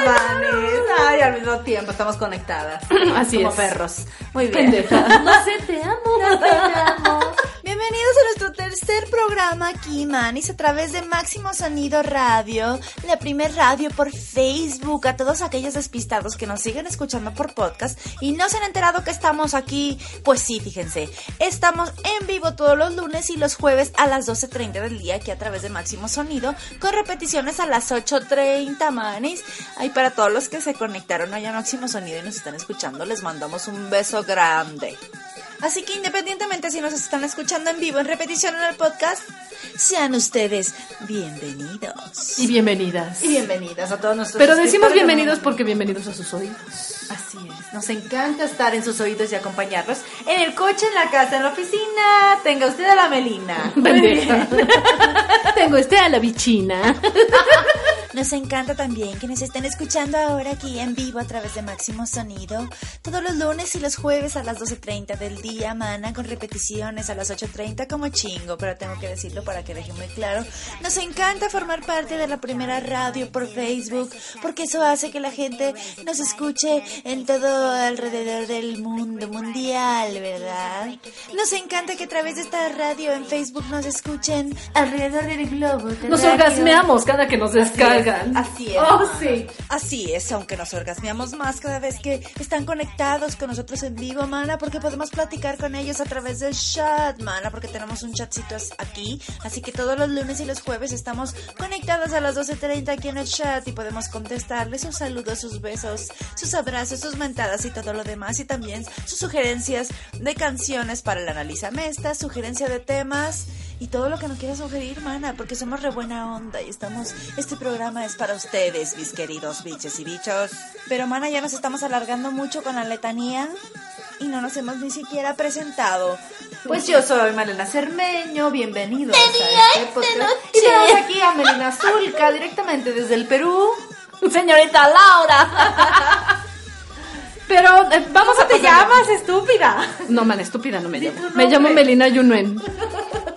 Chócalas, manes! Ay, al mismo tiempo estamos conectadas. Así Como es. perros. Muy bien. Pendeja. No sé, te amo. Bienvenidos a nuestro tercer programa aquí, Manis, a través de Máximo Sonido Radio, la primer radio por Facebook, a todos aquellos despistados que nos siguen escuchando por podcast y no se han enterado que estamos aquí. Pues sí, fíjense, estamos en vivo todos los lunes y los jueves a las 12.30 del día aquí a través de Máximo Sonido, con repeticiones a las 8.30, Manis. Ay, para todos los que se conectaron allá a Máximo Sonido y nos están escuchando, les mandamos un beso grande. Así que independientemente si nos están escuchando en vivo, en repetición en el podcast, sean ustedes bienvenidos. Y bienvenidas. Y bienvenidas a todos nuestros Pero decimos bienvenidos porque bienvenidos a sus oídos. Así es, nos encanta estar en sus oídos y acompañarlos en el coche, en la casa, en la oficina. Tenga usted a la Melina. Tengo este a la bichina. Nos encanta también que nos estén escuchando ahora aquí en vivo a través de Máximo Sonido. Todos los lunes y los jueves a las 12.30 del día, mana, con repeticiones a las 8.30 como chingo, pero tengo que decirlo para que deje muy claro. Nos encanta formar parte de la primera radio por Facebook, porque eso hace que la gente nos escuche en todo alrededor del mundo mundial, ¿verdad? Nos encanta que a través de esta radio en Facebook nos escuchen alrededor del globo. Nos terráqueo. orgasmeamos cada que nos descargan. Así es. Oh, sí. Así es, aunque nos orgasmeamos más cada vez que están conectados con nosotros en vivo, mana, porque podemos platicar con ellos a través del chat, mana, porque tenemos un chatcito es- aquí. Así que todos los lunes y los jueves estamos conectados a las 12.30 aquí en el chat y podemos contestarles sus saludos, sus besos, sus abrazos, sus mentadas y todo lo demás. Y también sus sugerencias de canciones para el Analiza Mesta, sugerencia de temas y todo lo que nos quieras sugerir, mana, porque somos re buena onda y estamos. Este programa es para ustedes, mis queridos biches y bichos. Pero, mana, ya nos estamos alargando mucho con la letanía y no nos hemos ni siquiera presentado. Pues yo soy Malena Cermeño, bienvenidos a este podcast. Y tenemos aquí a Melina Zulca, directamente desde el Perú. Señorita Laura. Pero eh, vamos a ¿Cómo te llamas, estúpida? No, man, estúpida no me llamo. Me llamo Melina Yunuen.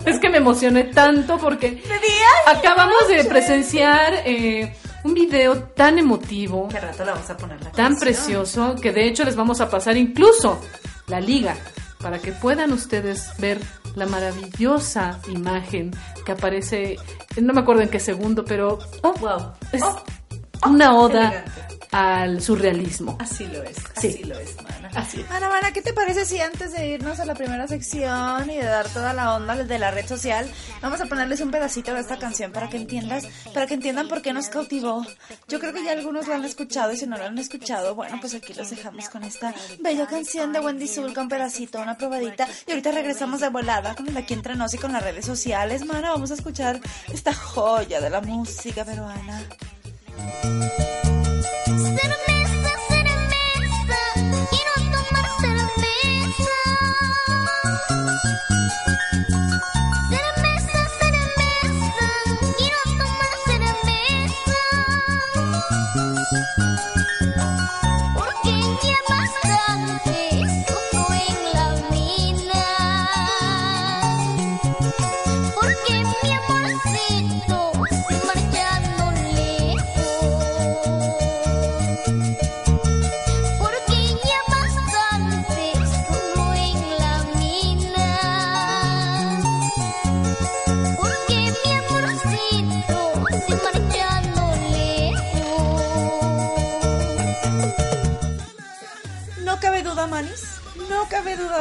Es que me emocioné tanto porque ¿De día? acabamos de presenciar eh, un video tan emotivo, ¿Qué rato le vamos a poner la tan canción? precioso, que de hecho les vamos a pasar incluso la liga para que puedan ustedes ver la maravillosa imagen que aparece, no me acuerdo en qué segundo, pero oh, Wow. es Oh, una oda elegante. Al surrealismo. Así lo es, Sí. así lo es, mana. Así es. Mana, mana, ¿qué te parece si antes de irnos a la primera sección y de dar toda la onda de la red social, vamos a ponerles un pedacito de esta canción para que entiendas, para que entiendan por qué nos cautivó? Yo creo que ya algunos lo han escuchado y si no lo han escuchado, bueno, pues aquí los dejamos con esta bella canción de Wendy Zulka, un pedacito, una probadita y ahorita regresamos de volada con el aquí entre nos y con las redes sociales, mana, vamos a escuchar esta joya de la música peruana. Instead of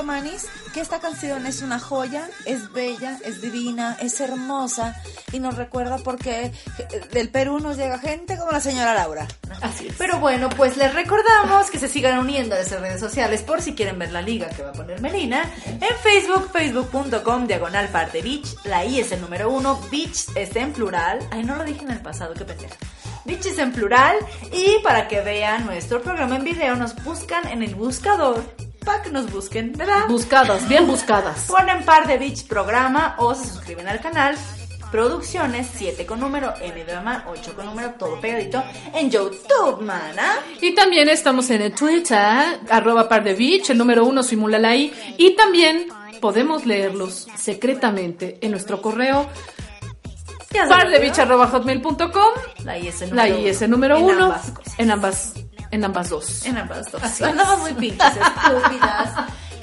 Manis, que esta canción es una joya, es bella, es divina, es hermosa y nos recuerda porque del Perú nos llega gente como la señora Laura. Así es. Pero bueno, pues les recordamos que se sigan uniendo a nuestras redes sociales por si quieren ver la liga que va a poner Melina. En Facebook, facebook.com, diagonal parte beach. La I es el número uno, beach está en plural. Ay, no lo dije en el pasado, qué pendeja. Beach es en plural. Y para que vean nuestro programa en video, nos buscan en el buscador. Para que nos busquen, ¿verdad? Buscadas, bien buscadas. Ponen par de Beach programa o se suscriben al canal. Producciones 7 con número, M de mamá, 8 con número, todo pegadito en YouTube, mana. Y también estamos en el Twitter, arroba par de beach, el número uno, simúlala ahí. Y también podemos leerlos secretamente en nuestro correo Ya se par de lo beach digo. arroba hotmail.com. La I es el La número I es el uno. número En uno ambas en ambas, en ambas dos. En ambas dos. Así Andamos muy pinches, estúpidas.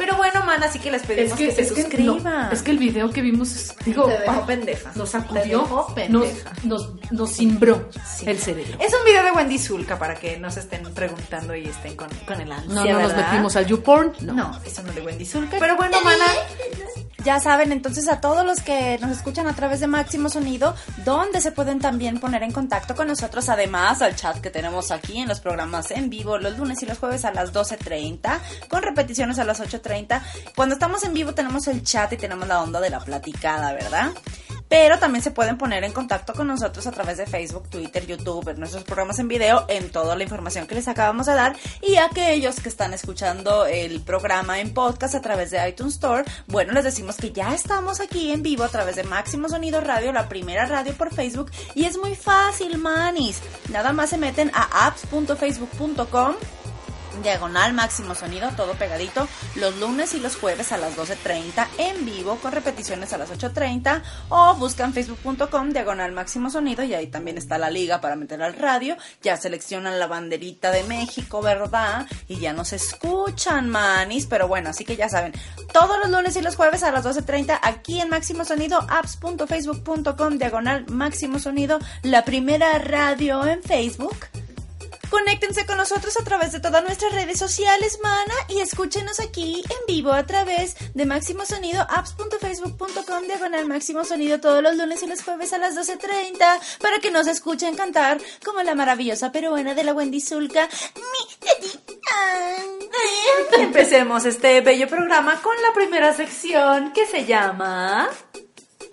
Pero bueno, mana, así que les pedimos que, se es que, suscriban. no, es que el video que vimos, digo, Te dejó pendeja. nos sacudió, dejó nos, pendeja. nos, nos cimbró Sí. el cerebro. Es un video de Wendy Zulka para que no se estén preguntando y estén con, con el ansia, No, no nos metimos al YouPorn, no. No, eso no es de Wendy Zulka. Pero bueno, mana, Ya saben, entonces a todos los que nos escuchan a través de Máximo Sonido, donde se pueden también poner en contacto con nosotros, además al chat que tenemos aquí en los programas en vivo los lunes y los jueves a las 12.30, con repeticiones a las 8.30. Cuando estamos en vivo tenemos el chat y tenemos la onda de la platicada, ¿verdad? Pero también se pueden poner en contacto con nosotros a través de Facebook, Twitter, YouTube, en nuestros programas en video, en toda la información que les acabamos de dar. Y aquellos que están escuchando el programa en podcast a través de iTunes Store, bueno, les decimos que ya estamos aquí en vivo a través de Máximo Sonido Radio, la primera radio por Facebook. Y es muy fácil, manis. Nada más se meten a apps.facebook.com Diagonal Máximo Sonido, todo pegadito, los lunes y los jueves a las 12.30 en vivo, con repeticiones a las 8.30, o buscan facebook.com Diagonal Máximo Sonido y ahí también está la liga para meter al radio, ya seleccionan la banderita de México, ¿verdad? Y ya nos escuchan, manis, pero bueno, así que ya saben, todos los lunes y los jueves a las 12.30 aquí en Máximo Sonido, apps.facebook.com Diagonal Máximo Sonido, la primera radio en Facebook. Conéctense con nosotros a través de todas nuestras redes sociales, mana, y escúchenos aquí en vivo a través de Máximo Sonido, apps.facebook.com, diagonal Máximo Sonido, todos los lunes y los jueves a las 12.30, para que nos escuchen cantar como la maravillosa peruana de la Wendy Zulka. Empecemos este bello programa con la primera sección que se llama...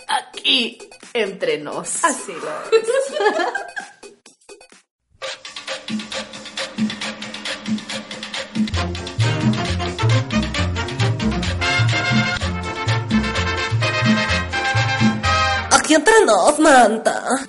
Aquí, entre nos. Así lo es. Aquí nos, Manta.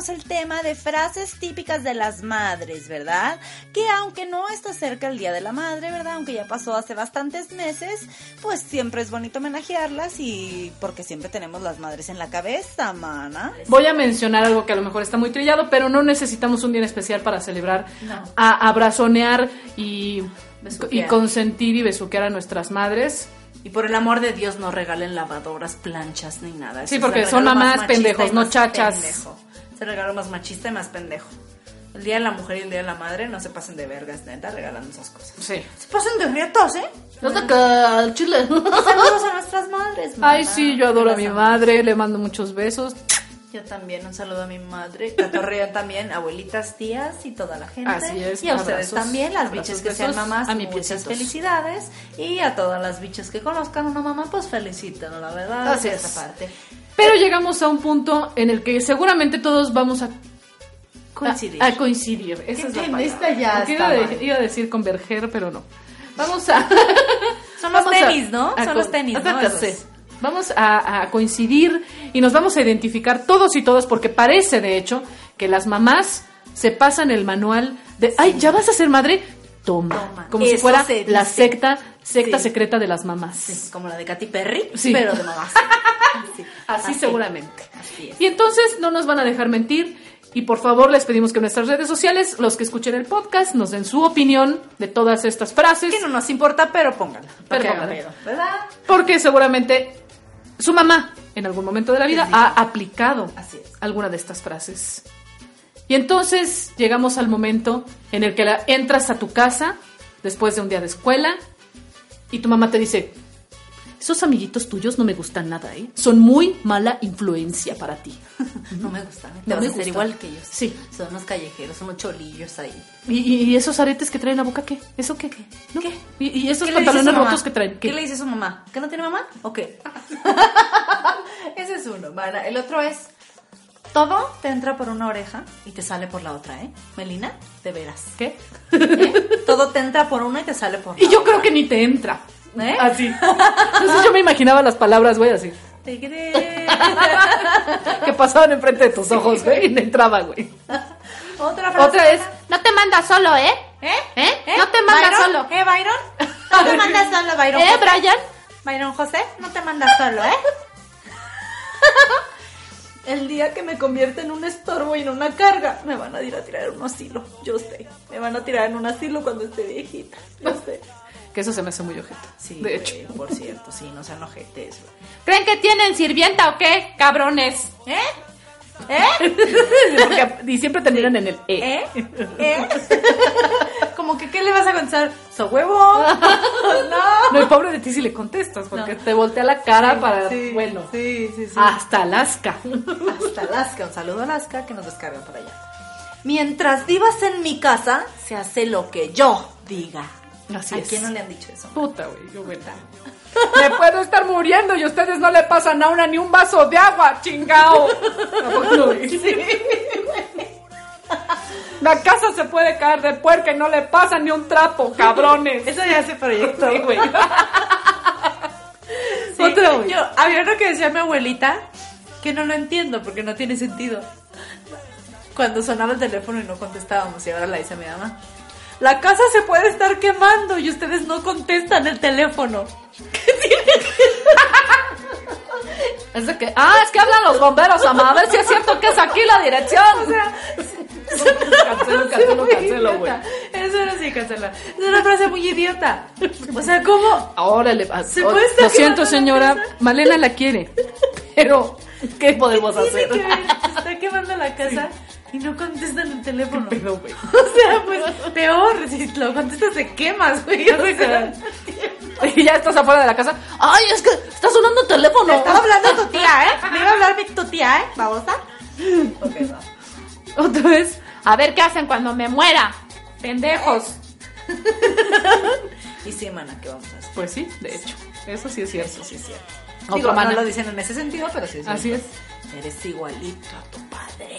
Tenemos el tema de frases típicas de las madres, ¿verdad? Que aunque no está cerca el Día de la Madre, ¿verdad? Aunque ya pasó hace bastantes meses, pues siempre es bonito homenajearlas y porque siempre tenemos las madres en la cabeza, mana. Voy a mencionar algo que a lo mejor está muy trillado, pero no necesitamos un día en especial para celebrar, a abrazonear y, Besuquear. y consentir y besuquear a nuestras madres. Y por el amor de Dios no regalen lavadoras, planchas ni nada. Sí, porque son mamás pendejos, no chachas. pendejo. Es el regalo más machista y más pendejo. El día de la mujer y el día de la madre no se pasen de vergas, neta, regalando esas cosas. Sí. Se pasen de rietos, ¿eh? No toca el chile. Saludos a nuestras madres, mamá. Ay, sí, yo adoro a mi madre, le mando muchos besos. Yo también, un saludo a mi madre. Catorrea también, abuelitas, tías y toda la gente. Así es, Y a ustedes abrazos, también, las bichas que sean mamás, a mi muchas piecitos. felicidades. Y a todas las bichas que conozcan una mamá, pues felicítenla, la verdad. Así de es. esta parte. Pero llegamos a un punto en el que seguramente todos vamos a Coincidir. A, a coincidir. Esa es la esta ya iba, de- iba a decir converger, pero no. Vamos a. Son los a- tenis, ¿no? Son los tenis, ¿no? Vamos a, a coincidir y nos vamos a identificar todos y todas porque parece, de hecho, que las mamás se pasan el manual de, ay, ¿ya vas a ser madre? Toma. Toma. Como si fuera la secta, secta Sí. secreta de las mamás. Sí, como la de Katy Perry, Sí. pero de mamás. Así, Así, seguramente. Así. Y entonces no nos van a dejar mentir Y por favor les pedimos que en nuestras redes sociales, los que escuchen el podcast, nos den su opinión de todas estas frases. Que no nos importa, pero pónganla. Pero pónganla. pedo, ¿Verdad? Porque seguramente su mamá en algún momento de la vida ha aplicado Así alguna de estas frases. Y entonces llegamos al momento en el que la- entras a tu casa después de un día de escuela y tu mamá te dice, esos amiguitos tuyos no me gustan nada, ¿eh? Son muy mala influencia para ti. No me gustan. No me gustan. igual que ellos. Sí. Son unos callejeros, unos cholillos ahí. ¿Y, y- esos aretes que traen en la boca qué? ¿Eso qué? ¿No? ¿Qué? ¿Y, y esos ¿Qué pantalones rotos que traen? ¿Qué? le dice su mamá? ¿Que no tiene mamá? ¿O qué? Ese es uno. El otro es... Todo te entra por una oreja y te sale por la otra, ¿eh? Melina, de veras. ¿Qué? ¿Eh? Todo te entra por una y te sale por la Y yo otra. creo que ni te entra. ¿Eh? Así. Entonces yo me imaginaba las palabras, güey, así. Te crees. Que pasaban enfrente de tus ojos, güey, y me entraba, güey. Otra frase. Otra es, No te mandas solo, ¿eh? ¿Eh? ¿Eh? No te mandas ¿Byron? solo. ¿Eh, Byron? No te mandas solo, Byron. ¿Eh. Brian? Byron José, no te mandas solo, ¿eh? El día que me convierta en un estorbo y en una carga, me van a ir a tirar en un asilo. Yo sé. Me van a tirar en un asilo cuando esté viejita. Yo sé. que eso se me hace muy ojete. Sí, de hecho. por cierto, sí, no sean ojetes. ¿Creen que tienen sirvienta o qué, cabrones? ¿Eh? ¿Eh? Porque- y siempre terminan en el E. ¿Eh? ¿Eh? Como que, ¿qué le vas a contestar? ¿So huevo? no. No, y pobre de ti si le contestas, porque te voltea la cara para, Sí, bueno, Sí, sí, sí. hasta Alaska. hasta Alaska. Un saludo a Alaska que nos descarga para allá. Mientras vivas en mi casa, se hace lo que yo diga. Así ¿A es. quién no le han dicho eso? Puta, güey, yo bueno. Me puedo estar muriendo y ustedes no le pasan a una ni un vaso de agua, chingao. ¿A poco no, güey? La casa se puede caer de puerca y no le pasa ni un trapo, cabrones. Eso ya se proyectó. Sí, güey. Sí, Otro, güey. yo, había uno que decía mi abuelita que no lo entiendo porque no tiene sentido. Cuando sonaba el teléfono y no contestábamos, y ahora la dice mi mamá. La casa se puede estar quemando y ustedes no contestan el teléfono. Es de que, ah, es que hablan los bomberos, mamá, a ver si es cierto que es aquí la dirección. O sea, cancelo, cancelo, cancelo, güey. Eso era así, cancela. Es una frase muy idiota. O sea, ¿cómo? Ahora le ¿Se puede estar Lo siento, la señora. casa? Malena la quiere. Pero, ¿qué podemos Tiene hacer? que ver, se está quemando la casa y no contestan el teléfono. Pero, güey. O sea, pues peor, si lo contestas te quemas, güey. O sea, Y ya estás afuera de la casa. Ay, es que está sonando el teléfono. me estaba hablando tu tía, ¿eh? Me iba a hablar mi tu tía, ¿eh? ¿Babosa? Ok, va. Otra vez. A ver qué hacen cuando me muera. Pendejos. Y sí, mana, ¿qué vamos a hacer? Pues sí, de hecho. Eso sí es cierto. Eso sí es cierto. Otro Digo, mana. no lo dicen en ese sentido, pero sí es cierto. Así es. Eres igualito a tu padre.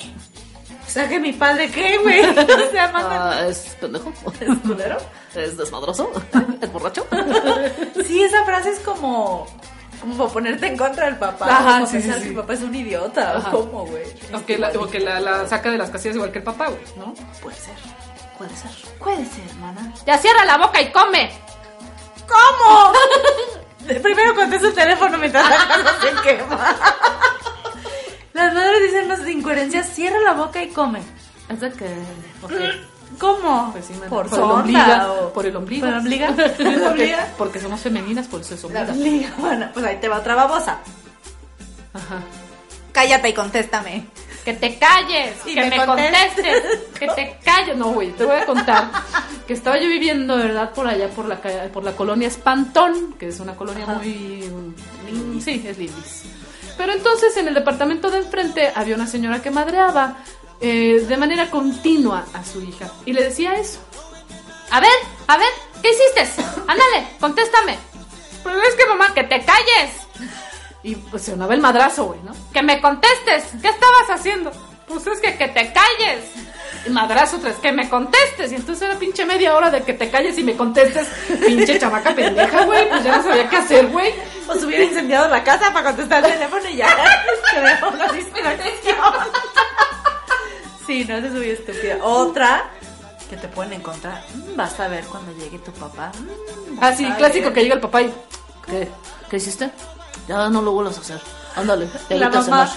O sea, que mi padre, ¿qué, güey? O sea, manda... Ah, es pendejo. ¿Es culero? Es desmadroso. Es borracho. Sí, esa frase es como... Como para ponerte en contra del papá. Ajá, como sí, pensar sí, que mi papá es un idiota. Ajá. ¿Cómo, güey? O que, la, o que la, la saca de las casillas igual que el papá, güey, ¿no? Puede ser. Puede ser. Puede ser, hermana. Ya cierra la boca y come. ¿Cómo? Primero contesta el teléfono mientras la casa se quema. Las madres dicen unas incoherencias, cierra la boca y come. Es de que. ok. ¿Cómo? Pues sí, por, por el sonda ombligo. o- Por el ombligo. ¿Por el ombligo? ¿Por el Porque, porque somos femeninas, por eso es ombligo. bueno, pues ahí te va otra babosa. Ajá. Cállate y contéstame. Que te calles. Y que me me, contestes. contestes. Que te calles. No, güey, te voy a contar que estaba yo viviendo, ¿verdad? Por allá, por la, por la colonia Espantón, que es una colonia muy... mm, Sí, es lindis. Pero entonces en el departamento de enfrente había una señora que madreaba eh, de manera continua a su hija y le decía eso. A ver, a ver, ¿qué hiciste? Ándale, contéstame. Pero es que mamá, que te calles. Y pues sonaba el madrazo, güey, ¿no? Que me contestes. ¿Qué estabas haciendo? Pues es que que te calles. Y madrazo otra vez, que me contestes. Y entonces era pinche media hora de que te calles y me contestes. Pinche chamaca pendeja, güey. Pues ya no sabía qué hacer, güey. Pues hubiera incendiado la casa para contestar el teléfono y ya. Se dejó distracción. Sí, no, esa es muy estúpida. Otra que te pueden encontrar. mm, vas a ver cuando llegue tu papá. mm, vas Así, a clásico ver. que llega el papá y. ¿Qué? ¿Qué hiciste? Ya no lo vuelvas a hacer. Ándale, ya La a mamá.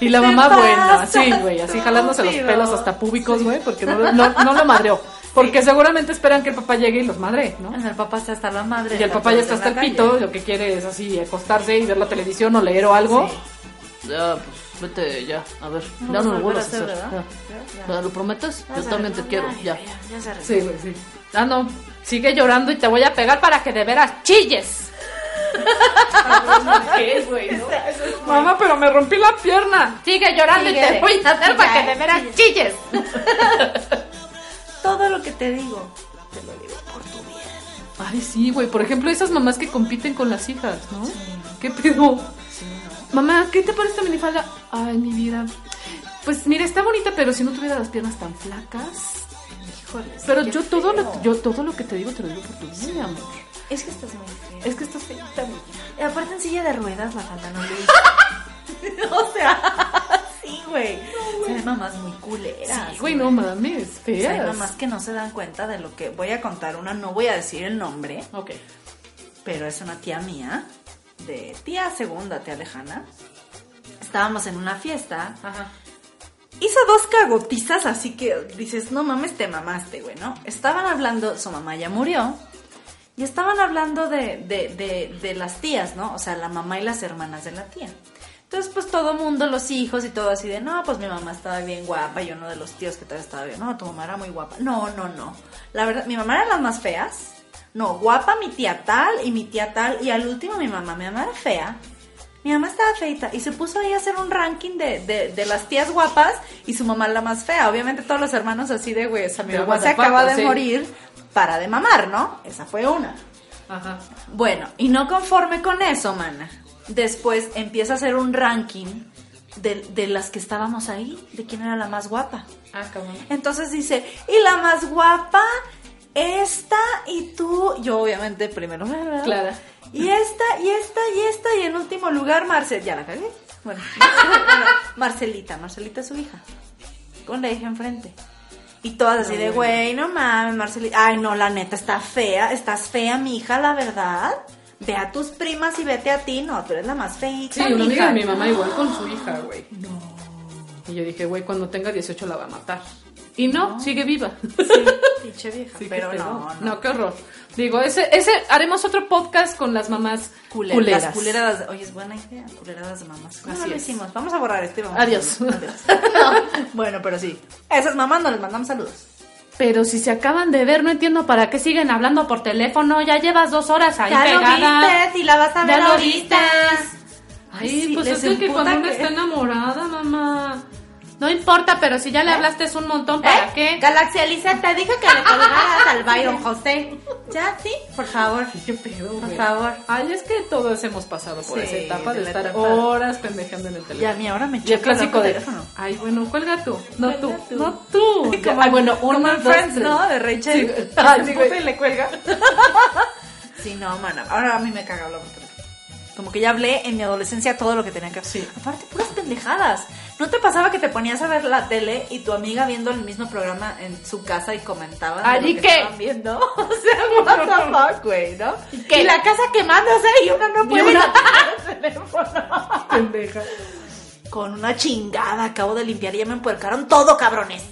Y la ¿Qué mamá, pasa, así, güey, así jalándose los pelos hasta públicos, güey, porque no, no, no lo madreó. Porque seguramente esperan que el papá llegue y los madre, ¿no? El papá está hasta la madre. Y el papá ya está hasta el pito, calle. lo que quiere es así, acostarse y ver la televisión o leer o algo. Sí. Ya, pues, vete ya, a ver, No ya no lo vuelvas a hacer, hacer. ¿verdad? ya. ¿Me lo prometes? Ya Yo también te quiero, ya. ya se. Sí, güey, sí. Ah, no, sigue llorando y te voy a pegar para que de veras chilles. ¿Qué, güey? no? Mamá, pero me rompí la pierna. Sigue llorando y te voy a hacer para que de veras chilles. Todo lo que te digo, te lo digo por tu bien. Ay, sí, güey. Por ejemplo, esas mamás que compiten con las hijas, ¿no? ¿Qué pedo? Mamá, ¿qué te parece esta minifalda? Ay, mi vida. Pues mira, está bonita, pero si no tuviera las piernas tan flacas. Híjoles. Pero yo todo feo. lo yo todo lo que te digo te lo digo por tu bien, mi amor. Es que estás muy feo. Es que estás feita, mi vida. Y aparte en silla de ruedas la falda no le O sea, sí, güey. Se ven mamás muy culeras. Sí, güey, no mames, O sea, hay feas. mamás que no se dan cuenta de lo que voy a contar una, no voy a decir el nombre, Ok. pero es una tía mía, de tía segunda, tía lejana. Estábamos en una fiesta, Ajá. hizo dos cagotizas, así que dices, no mames, te mamaste, güey, ¿no? Estaban hablando, su mamá ya murió, y estaban hablando de, de, de, de las tías, ¿no? O sea, la mamá y las hermanas de la tía. Entonces, pues todo mundo, los hijos y todo así de, no, pues mi mamá estaba bien guapa y uno de los tíos que todavía estaba bien, no, tu mamá era muy guapa. No, no, no. La verdad, mi mamá era las más feas. No, guapa mi tía tal y mi tía tal. Y al último mi mamá, mi mamá era fea. Mi mamá estaba feita y se puso ahí a hacer un ranking de, de, de las tías guapas y su mamá la más fea. Obviamente todos los hermanos así de, güey, o sea, mi mamá se acaba de sí. morir para de mamar, ¿no? Esa fue una. Ajá. Bueno, y no conforme con eso, mana. Después empieza a hacer un ranking de, de las que estábamos ahí, de quién era la más guapa. Ah, cabrón. Entonces dice, y la más guapa, esta y tú. Yo obviamente primero, ¿verdad? Clara. Y esta, y esta, y esta, y en último lugar, Marcel. Ya la cagué. Bueno, bueno, Marcelita, Marcelita es su hija. Con la hija enfrente. Y todas así de, güey, no mames, Marcelita. Ay, no, la neta, está fea. Estás fea, mi hija, la verdad. Ve a tus primas y vete a ti. No, tú eres la más feita, Sí, una amiga de mi mamá igual con su hija, güey. No. Y yo dije, güey, cuando tenga 18 la va a matar. Y no, sigue viva. Sí, pinche vieja. Sí, pero no, no. qué horror. Digo, ese, ese, haremos otro podcast con las mamás Culeras. culeras. Las culeradas. Oye, es buena idea. Culeradas de mamás. ¿Cómo Así lo es. hicimos? Vamos a borrar esto y vamos Adiós. a. Adiós. Bueno, pero sí. A esas mamás no les mandamos saludos. Pero si se acaban de ver, no entiendo para qué siguen hablando por teléfono. Ya llevas dos horas ahí ya pegada. lo viste, y la vas a ver Ya lo ahorita. Ay, Sí, pues es que cuando uno que- está enamorada, mamá. No importa, pero si ya le hablaste es un montón, ¿para ¿Eh? qué? Galaxia Alicia, te dije que le colgaras al Byron José. ¿Ya? ¿Sí? Por favor. ¿Qué pedo, Por güey? favor. Ay, es que todos hemos pasado por Sí, esa etapa de, estar etapa. horas pendejeando en el teléfono. Ya a mí ahora me Y el clásico de, teléfono. ay, bueno, cuelga tú. No tú, tú. no tú. Como, Ay, bueno, en dos, Friends, tres. ¿no? De Rachel. Sí, ay, sí, y le cuelga. sí, no, mana. Ahora a mí me caga hablar por teléfono. Como que ya hablé en mi adolescencia todo lo que tenía que hacer. Aparte, puras pendejadas. ¿No te pasaba que te ponías a ver la tele y tu amiga viendo el mismo programa en su casa y comentaban Ay, lo ¿y que qué? estaban viendo? O sea, what the fuck, güey, ¿no? ¿Y, qué? la casa quemándose y uno no puede una- apagar el teléfono. Pendeja. Con una chingada acabo de limpiar y ya me empuercaron todo, cabrones.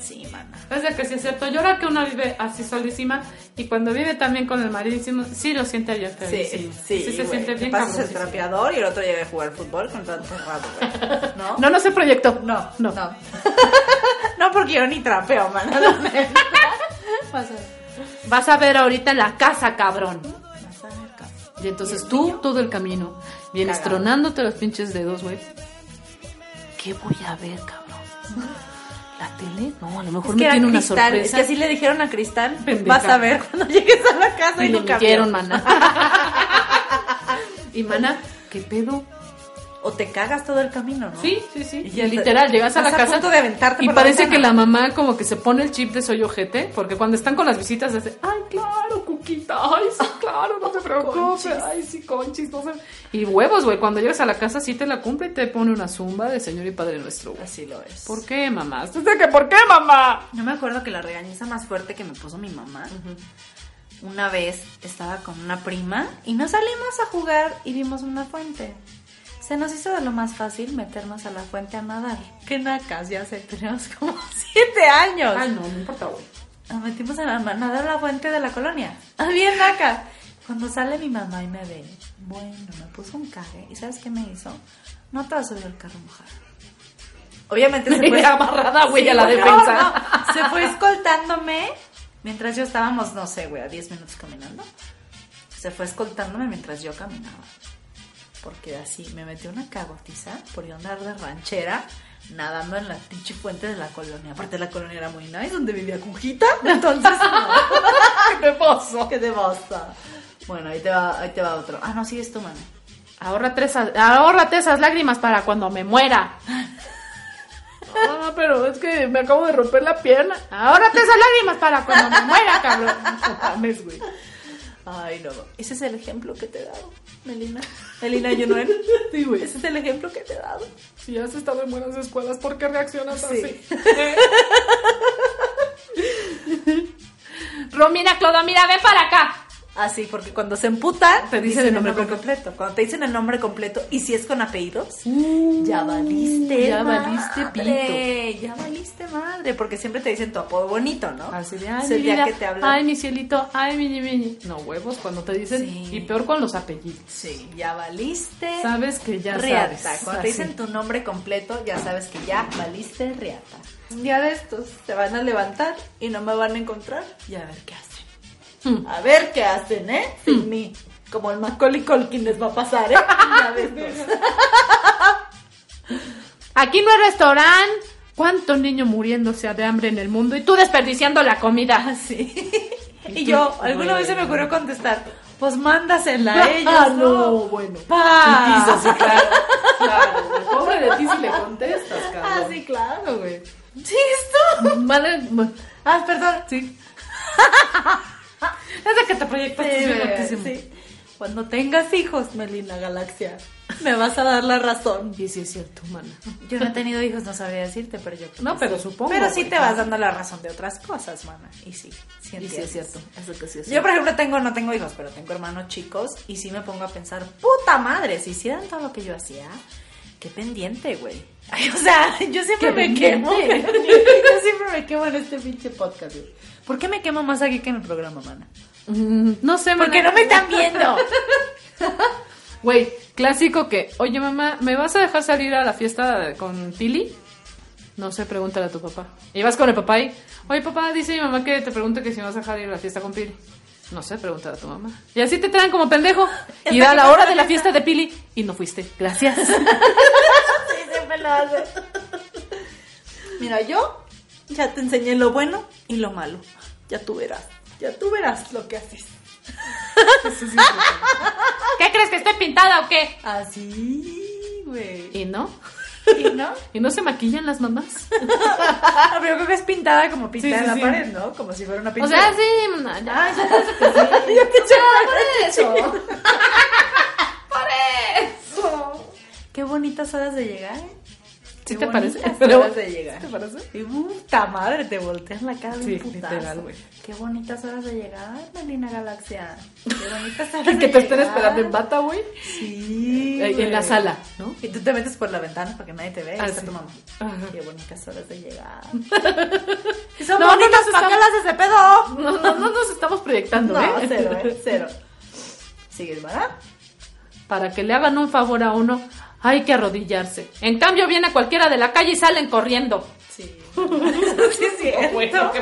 Sí, mana. Es de que sí es cierto. Yo ahora que una vive así solísima y cuando vive también con el maridísimo, sí lo siente bien Sí, feísimo. sí, se siente Te bien pasas el trapeador y el otro llega a jugar fútbol con tanto rato. ¿No? No, no se proyectó. no, no. no. no, porque yo ni trapeo, man. Vas a ver. Ahorita en la casa, cabrón. Vas a ver, cabrón. Y entonces tú, todo el camino, vienes Cagado. tronándote los pinches dedos, güey. ¿Qué voy a ver, cabrón? ¿La tele? No, a lo mejor Es que tiene una Cristal, sorpresa. es que así le dijeron a Cristal, Pendeja. vas a ver cuando llegues a la casa y, cambió. mintieron, mana. y mana, ¿qué pedo? O te cagas todo el camino, ¿no? Sí, sí, sí. Y Y ya te- literal, llegas a la a casa punto de aventarte y por parece que la mamá como que se pone el chip de soy ojete, porque cuando están con las visitas dice, ay, claro, Ay, sí, claro, no te preocupes, ay, sí, conchis, no sé. Y huevos, güey, cuando llegas a la casa sí te la cumple y te pone una zumba de Señor y Padre Nuestro. güey. Así lo es. ¿Por qué, mamá? ¿Usted que por qué, mamá? Yo me acuerdo que la regañiza más fuerte que me puso mi mamá. Una vez estaba con una prima y nos salimos a jugar y vimos una fuente. se nos hizo de lo más fácil meternos a la fuente a nadar. ¿Qué nacas? Ya sé, teníamos como siete años. Ay, no, no importa, güey. Nos metimos a, la- a nadar la fuente de la colonia. Ah, bien naca. Cuando sale mi mamá y me ve, bueno, me puso un cague. ¿Y sabes qué me hizo? No te vas a subir al carro mojado. Obviamente se fue Amarrada, güey, a la defensa. no. Se fue escoltándome mientras yo estábamos, no sé, güey, a 10 minutos caminando. Se fue escoltándome mientras yo caminaba. Porque así me metió una cagotiza por ir a andar de ranchera nadando en la pinche fuente de la colonia. Aparte la colonia era muy nice, donde vivía Cujita. Entonces, ¡Qué pozo! qué de bosta. Bueno, ahí te va, ahí te va otro. Ah, no, sigues tú, mano. Ahórrate esas, ahórrate esas lágrimas para cuando me muera. Ah, pero es que me acabo de romper la pierna. Ahórrate esas lágrimas para cuando me muera, cabrón. No mames, güey. Ay, no. Ese es el ejemplo que te he dado, Melina. Melina Junuel. Sí, güey. Ese es el ejemplo que te he dado. Si has estado en buenas escuelas, ¿por qué reaccionas Sí. así? Romina Clodomira, ven para acá. Así, porque cuando se emputan, Te dicen el nombre completo. Cuando te dicen el nombre completo, y si es con apellidos, ya valiste. ya valiste madre, Ya valiste madre, porque siempre te dicen tu apodo bonito, ¿no? Así de, ay, mi el día vida, que te hablan. ay, mi cielito, ay, mi mi No, huevos cuando te dicen, Sí. y peor con los apellidos. Sí, ya valiste. Sabes que ya riata. sabes. Cuando te dicen tu nombre completo, ya sabes que ya valiste riata. Un día de estos se van a levantar y no me van a encontrar y a ver qué hacen. Hmm. A ver qué hacen, ¿eh? Sin mí. Como el Macaulay Culkin les va a pasar, ¿eh? Aquí no hay restaurante. ¿Cuánto niño muriéndose de hambre en el mundo? Y tú desperdiciando la comida. Sí. ¿Y yo, alguna vez se me ocurrió contestar, pues mándasela a ellos, Ah, ¿no? bueno. Pa. Y sí, claro. Claro. Pobre de ti si le contestas, Ah, cabrón. sí, claro, güey. ¿Sí, esto? Bueno, Ah, perdón. sí. Es de que te proyectas Sí, bebé, loquísimo. sí. Cuando tengas hijos, Melina Galaxia, me vas a dar la razón. Y sí es cierto, mana. Yo no he tenido hijos, no sabría decirte, pero yo No, pero sí. supongo, Pero sí te vas dando la razón de otras cosas, mana. Y sí, sí Y sí es cierto. Eso que sí es Yo, cierto. por ejemplo, tengo, no tengo hijos, pero tengo hermanos chicos y sí me pongo a pensar, puta madre, si hicieran todo lo que yo hacía, qué pendiente, güey. Ay, o sea, yo siempre Qué me pendiente. quemo. yo siempre me quemo en este pinche podcast, güey. ¿Por qué me quemo más aquí que en el programa, mana? Mm, no sé, mana. Porque no me están viendo. Güey, clásico que, oye mamá, ¿me vas a dejar salir a la fiesta con Pili? No sé, pregúntale a tu papá. Y vas con el papá y, oye papá, dice mi mamá que te pregunte que si me vas a dejar ir a la fiesta con Pili. No sé, pregúntale a tu mamá. Y así te traen como pendejo. Y da la hora de la fiesta de Pili y no fuiste. Gracias. Sí, siempre lo hace. Mira, yo ya te enseñé lo bueno y lo malo. Ya tú verás. Ya tú verás lo que haces. ¿Qué crees que estoy pintada o qué? Así, güey. ¿Y no? ¿Y no? ¿Y no se maquillan las mamás? Ah, pero yo creo que es pintada como pintada Sí, sí, en la sí. pared, ¿no? Como si fuera una O pintura. sea, sí, ya. Ay, ya sé que sí. Ya te eché eso. Qué bonitas horas de llegar, ¿eh? ¿Sí Qué te parece? Pero- horas de llegar. ¿Te parece? Y puta madre, te volteas la cara de Sí, literal, güey. Qué bonitas horas de llegar, Melina Galaxia. Qué bonitas horas Que de te estén esperando en bata, güey. Sí. Eh, En la sala, ¿no? Y tú te metes por la ventana para que nadie te vea y Ah, está sí. tu mamá. Ajá. Qué bonitas horas de llegar. son No, no bonitas, nos ¿para qué estamos- las ese pedo? No, no, no nos estamos proyectando, No, ¿eh? cero, ¿eh? Cero. Sigue, ¿verdad? Para que le hagan un favor a uno, hay que arrodillarse. En cambio, viene cualquiera de la calle y salen corriendo. Sí. sí, es cierto.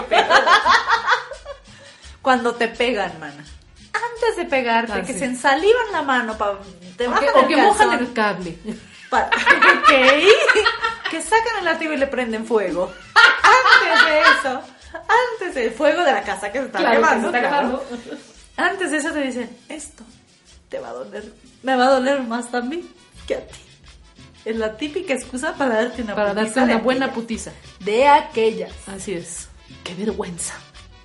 Cuando te pegan, mana. Antes de pegarte, Ah, que sí. se ensalivan la mano, pa, te O bajan que, o mojan el cable. pa- ok. que sacan el látigo y le prenden fuego. Antes de eso, antes del fuego de la casa que se está Claro, que quemando, se está claro. quemando. Antes de eso te dicen, esto te va a doler, me va a doler más a mí que a ti. Es la típica excusa para darte una Para darte una buena putiza. De aquellas. Así es. Qué vergüenza.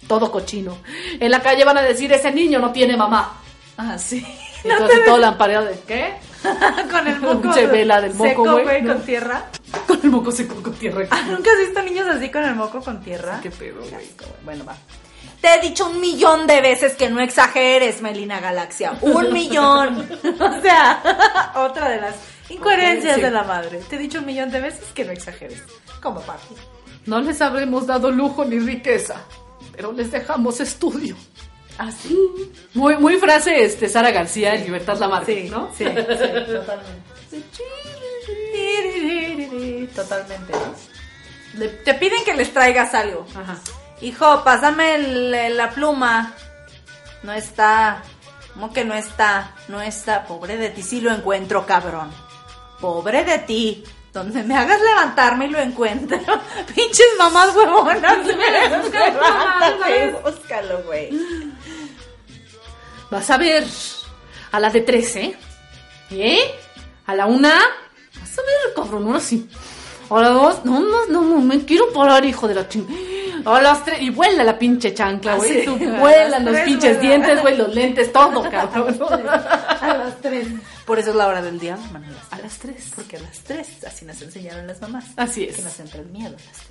Todo cochino. En la calle van a decir, ese niño no tiene mamá. Ah, sí. Entonces todo lampareado de, ¿qué? con el moco Se ve la del moco, seco, güey, ¿no? con tierra. Con el moco seco con tierra. Ah, ¿Nunca has visto niños así con el moco con tierra? Qué pedo, güey. Bueno, va. Te he dicho un millón de veces que no exageres, Melina Galaxia. Un millón. o sea, otra de las Incoherencias Sí. de la madre. Te he dicho un millón de veces que no exageres. Como papi. No les habremos dado lujo ni riqueza, pero les dejamos estudio. Así. Muy, muy frase este Sara García en Libertad Lamarque, Sí, ¿no? Sí, sí, totalmente. Totalmente. Le- te piden que les traigas algo. Ajá. Hijo, pásame el- la pluma. No está. ¿Cómo que no está? No está. Pobre de ti si lo encuentro, cabrón. Pobre de ti. Donde me hagas levantarme y lo encuentro. Pinches mamás huevonas. Levántate, búscalo, güey. Vas a ver a la de 13, ¿eh? A la una, vas a ver, cabrón, ahora sí. A la dos, no, no, no, no, me quiero parar, hijo de la ching. A las tres, y vuela la pinche chancla, güey. Sí, Tú vuelan los pinches vuela. dientes, güey, los lentes, todo, cabrón. A las tres. Por eso es la hora del día, Manuela. A las tres. Porque a las tres, así nos enseñaron las mamás. Así es. Que nos entra el miedo a las tres.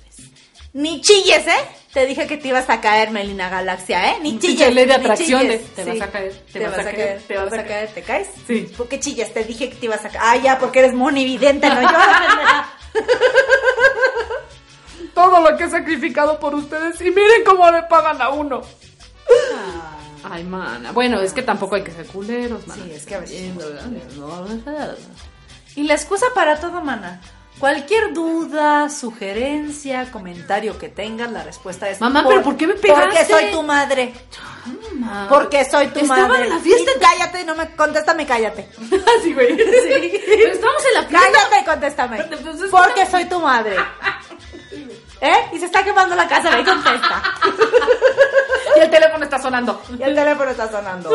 Ni chilles, ¿eh? Te dije que te ibas a caer, Melina Galaxia, ¿eh? Ni chilles. de chilles. de, te vas a caer, te Te, vas a caer, te vas a caer, ¿te caes? Sí. ¿Por qué chillas? Te dije que te ibas a caer. Ah, ya, porque eres monividente, no yo. Todo lo que he sacrificado por ustedes y miren cómo le pagan a uno. Ay, mana. Bueno, es que tampoco hay que ser culeros, mana. Sí, es que a veces. Y la excusa para todo, mana. Cualquier duda, sugerencia, comentario que tengas, la respuesta es... Mamá, ¿pero por qué me pegaste? Porque soy tu madre. Mamá. Porque soy tu Estaban madre. en la fiesta. Y cállate, no me contéstame, cállate. Así, güey. Sí. Pero estamos en la fiesta. Cállate y contéstame. Porque soy tu madre. ¿Eh? Y se está quemando la casa, ve y contesta. Y el teléfono está sonando. Y el teléfono está sonando.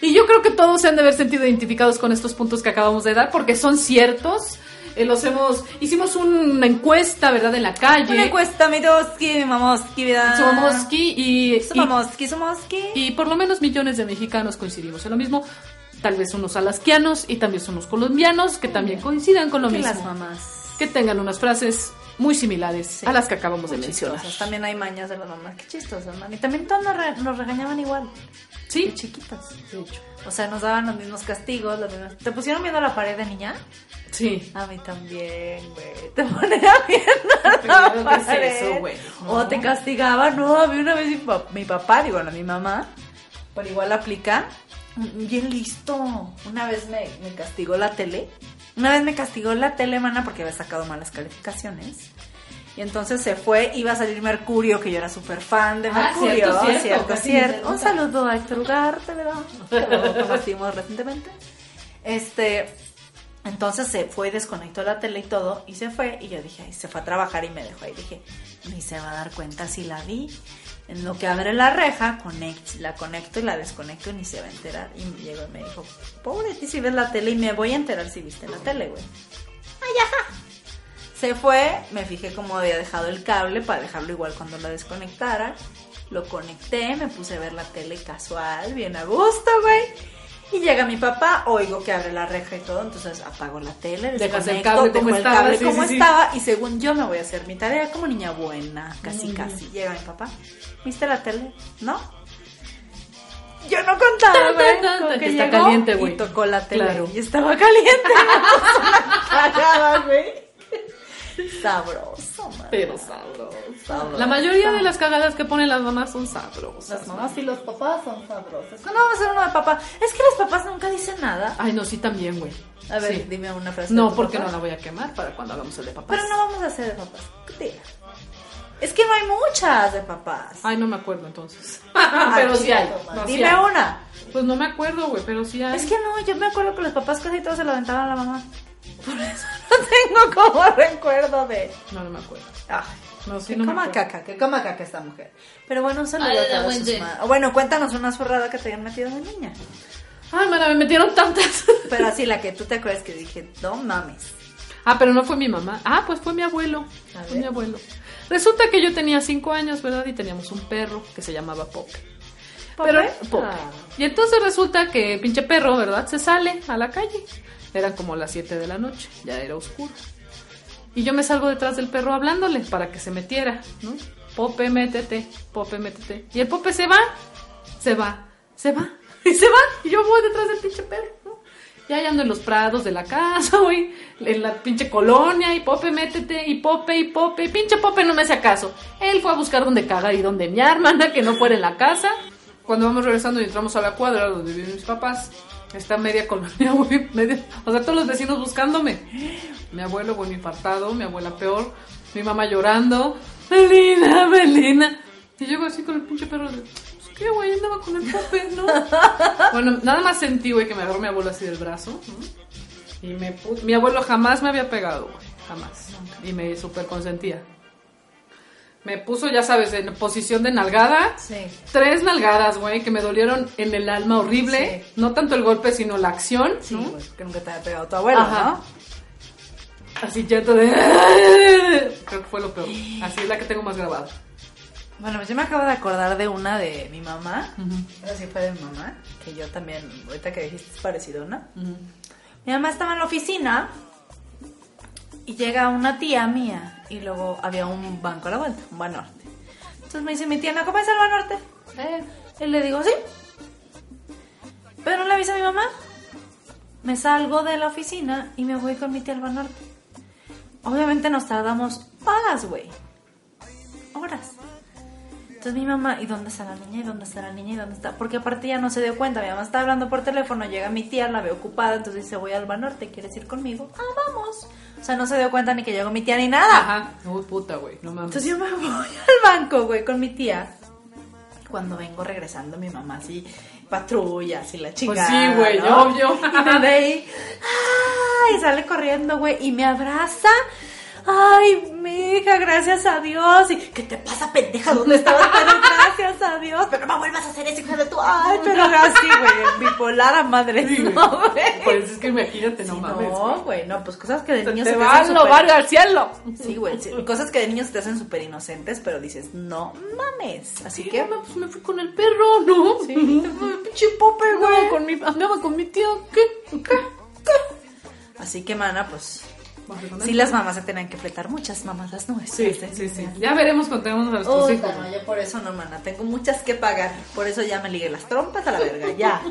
Y yo creo que todos se han de haber sentido identificados con estos puntos que acabamos de dar, porque son ciertos. Eh, los hemos. Hicimos una encuesta, ¿verdad? En la calle. Una encuesta, mi doski, mi mamoski, vida. Somoski y, mamoski, somoski. y por lo menos millones de mexicanos coincidimos en lo mismo. Tal vez unos alasquianos y también unos colombianos que también coincidan con lo Que mismo. las mamás. Que tengan unas frases muy similares a las que acabamos de Muy mencionar. chistosas. También hay mañas de las mamás. Qué chistosas, man. Y también todos nos, re- nos regañaban igual. Sí, De chiquitas. O sea, nos daban los mismos castigos. Los mismos... ¿Te pusieron viendo la pared de niña? sí. A mí también, güey. Te ponían viendo la ¿qué es pared. eso, güey? O No. te castigaban. No, a mí una vez mi, pa- mi papá, digo, no mi mamá, pero igual aplica. Bien listo. Una vez me, me castigó la tele. Una vez me castigó la tele, mana, porque había sacado malas calificaciones. Y entonces se fue, iba a salir Mercurio, que yo era súper fan de Ah, Mercurio. cierto, cierto, cierto, cierto. me Un saludo a Héctor Ugarte, ¿verdad? Lo conocimos recientemente. Este, entonces se fue, desconectó la tele y todo, y se fue, y yo dije, ay, se fue a trabajar y me dejó ahí. Dije, ni se va a dar cuenta si la vi. En lo que abre la reja, conect, la conecto y la desconecto y ni se va a enterar. Y me llegó y me dijo, pobre ti si ves la tele y me voy a enterar si viste la tele, güey. Ay, ajá. Se fue, me fijé cómo había dejado el cable para dejarlo igual cuando la desconectara. Lo conecté, me puse a ver la tele casual, bien a gusto, güey. Y llega mi papá, oigo que abre la reja y todo, entonces apago la tele, Dejas el desconecto, cable dejo como el estaba, cable sí, como sí, sí. estaba, y según yo me voy a hacer mi tarea como niña buena, casi casi. Llega mi papá, ¿viste la tele? ¿No? Yo no contaba, Tan, güey. como que que está llegó caliente, güey. Y tocó la tele Claro. y estaba caliente. Cagada, güey. Sabroso, man. Pero sabroso. Sabroso. La mayoría de las cagadas que ponen las mamás son sabrosas. Las mamás y los papás son sabrosos. ¿Cuándo vamos a hacer uno de papá? Es que los papás nunca dicen nada. Ay, no, sí, también, güey. A ver, Sí. dime una frase. No, porque no la voy a quemar para cuando hagamos el de papás. Pero no vamos a hacer de papás. Diga. Es que no hay muchas de papás. Ay, no me acuerdo entonces. Pero sí hay. No, sí Dime hay. una. Pues no me acuerdo, güey, pero sí hay. Es que no, yo me acuerdo que los papás casi todos se lo aventaban a la mamá. Por eso no tengo como recuerdo de. No, no me acuerdo. Ay, No, sí, que no me coma caca, que coma caca esta mujer. Pero bueno, un saludo Ay, a todas sus Bueno, cuéntanos una zurrada que te hayan metido de niña. Ay, mana, me metieron tantas. Pero así la que tú te acuerdas que dije, no mames. Ah, pero no fue mi mamá. Ah, pues fue mi abuelo. A Fue ver. mi abuelo. Resulta que yo tenía cinco años, ¿verdad? Y teníamos un perro que se llamaba Pope. ¿Pope? Pero, Pope. Ah. Y entonces resulta que pinche perro, ¿verdad? Se sale a la calle. Eran como las 7 de la noche, ya era oscuro. Y yo me salgo detrás del perro hablándole para que se metiera, ¿no? Pope, métete, Pope, métete. Y el Pope se va, se va, se va, y se va. Y yo voy detrás del pinche perro, ¿no? Ya ando en los prados de la casa, güey, en la pinche colonia, y Pope, métete, y Pope, y Pope, y pinche Pope no me hace caso. Él fue a buscar donde cagar y donde mi hermana, que no fuera en la casa. Cuando vamos regresando y entramos a la cuadra donde viven mis papás, está media colonia, güey, o sea, todos los vecinos buscándome. Mi abuelo, güey, infartado, mi abuela peor, mi mamá llorando, Melina, Melina. Y llego así con el pinche perro de, pues qué, güey, andaba con el Pope, ¿no? bueno, nada más sentí, güey, que me agarró mi abuelo así del brazo. Y me mi abuelo jamás me había pegado, güey, jamás. Y me super consentía. Me puso, ya sabes, en posición de nalgada. Sí. Tres nalgadas, güey, que me dolieron en el alma horrible. No tanto el golpe, sino la acción. Sí, ¿no? güey, que nunca te había pegado tu abuelo, Ajá. ¿no? Así llanto de... Creo que fue lo peor. Así es la que tengo más grabada. Bueno, pues yo me acabo de acordar de una de mi mamá. Así fue de mi mamá. Que yo también, ahorita que dijiste, es parecido, ¿no? Mi mamá estaba en la oficina y llega una tía mía y luego había un banco a la vuelta, un Banorte. Entonces me dice mi tía, ¿no comes el Banorte? Eh, y le digo, sí. Pero no le avisa a mi mamá. Me salgo de la oficina y me voy con mi tía al Banorte. Obviamente nos tardamos horas, güey. Horas. Entonces mi mamá, ¿y dónde está la niña? ¿Y dónde está la niña? ¿Y dónde está? Porque aparte ya no se dio cuenta. Mi mamá está hablando por teléfono, llega mi tía, la ve ocupada, entonces dice, voy al Banorte, ¿quieres ir conmigo? Ah, vamos. O sea, no se dio cuenta ni que llegó mi tía ni nada. Ajá. Uy, puta, güey. No mames. Entonces yo me voy al banco, güey, con mi tía. Cuando vengo regresando, mi mamá así, patrullas y la chingada. Pues sí, güey, ¿no? obvio. Y me ve y, ¡ay! sale corriendo, güey, y me abraza. Ay, mi hija, gracias a Dios. Y, ¿qué te pasa, pendeja? ¿Dónde estabas? Pero gracias a Dios. Pero no me vuelvas a hacer eso, hija de tu. Ay, pero así, güey, bipolar a madre. Sí, güey. no, güey. Pues es que imagínate, no Sí, mames. no, güey, no, pues cosas que de niños Te se va hacen lo súper- barrio al cielo. Sí, güey, sí, cosas que de niños te hacen súper inocentes, pero dices, no mames. Así Sí, que, mamá, pues me fui con el perro, ¿no? sí, pinche pope, Andaba güey. con mi, andaba con mi tío, ¿qué? ¿Qué? Así que, mana, pues, Sí, las mamás se tenían que fletar, muchas mamás las nuestras. Sí, ¿eh? sí, sí. Ya veremos cuando tengamos a nuestros Uy, hijos. no, yo por eso no, mana. Tengo muchas que pagar. Por eso ya me ligué las trompas a la verga, ya.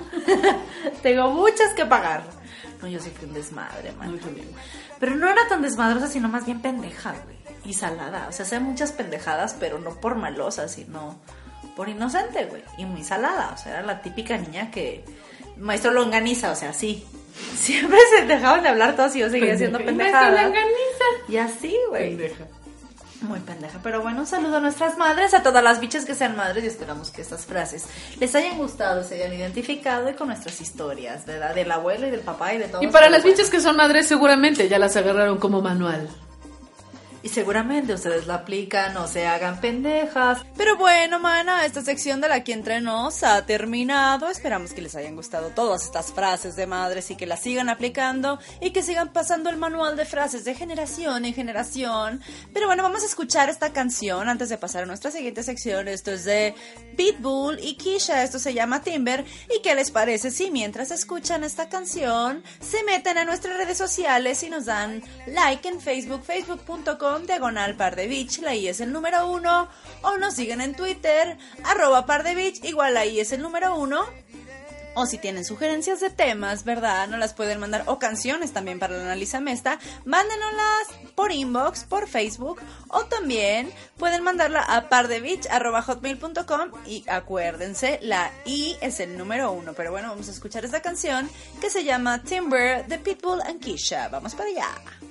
Tengo muchas que pagar. No, yo sí fui un desmadre, mana. Pero no era tan desmadrosa, sino más bien pendeja, güey. Y salada. O sea, hacía muchas pendejadas, pero no por malosa, sino por inocente, güey. Y muy salada. O sea, era la típica niña que. Maestro longaniza, o sea, sí. Siempre se dejaban de hablar todos y yo seguía Pendeja. pendejadas. longaniza. Y así, güey. Pendeja. Muy pendeja. Pero bueno, un saludo a nuestras madres, a todas las bichas que sean madres y esperamos que estas frases les hayan gustado, se hayan identificado y con nuestras historias, ¿verdad? Del abuelo y del papá y de todos. Y para las bichas que son madres, seguramente ya las agarraron como manual. Y seguramente ustedes lo aplican, no se hagan pendejas. Pero bueno, mana, esta sección de la Aquí Entre Nos ha terminado. Esperamos que les hayan gustado todas estas frases de madres y que las sigan aplicando y que sigan pasando el manual de frases de generación en generación. Pero bueno, vamos a escuchar esta canción antes de pasar a nuestra siguiente sección. Esto es de Pitbull y Kisha. Esto se llama Timber. ¿Y qué les parece si mientras escuchan esta canción se meten a nuestras redes sociales y nos dan like en Facebook, facebook.com, diagonal par de beach, la I es el número uno, o nos siguen en Twitter, arroba par de beach, igual la I es el número uno. O si tienen sugerencias de temas, ¿verdad? No las pueden mandar. O canciones también para la Analízame esta. Mándenoslas por inbox, por Facebook. O también pueden mandarla a pardebitch.hotmail.com. Y acuérdense, la I es el número uno. Pero bueno, vamos a escuchar esta canción que se llama Timber de Pitbull and Kisha. Vamos para allá.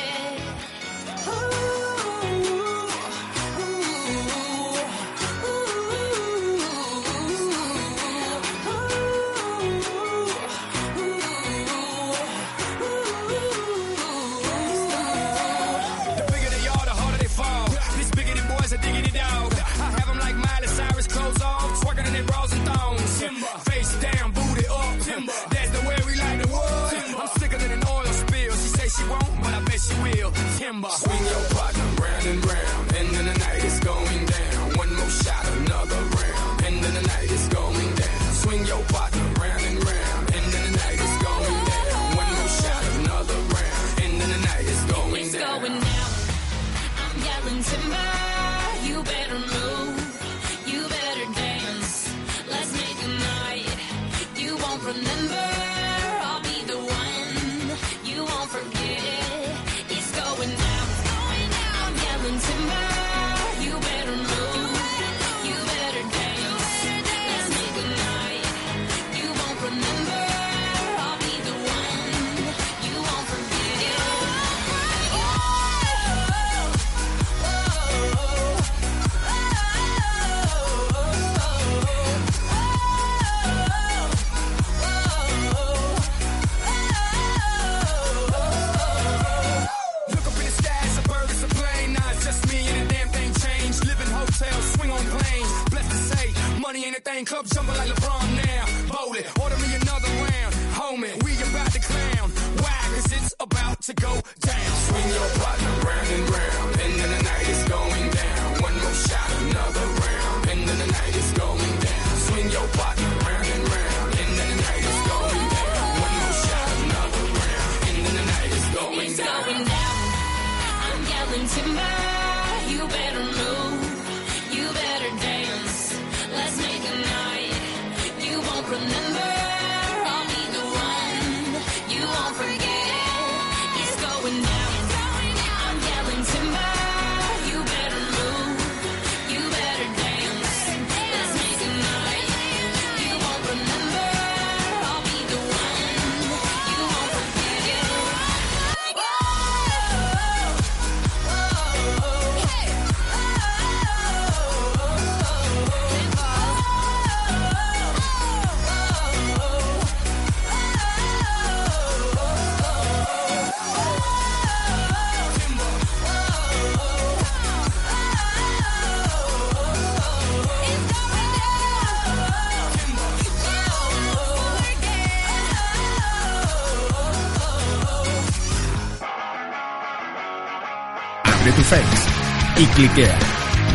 Cliquea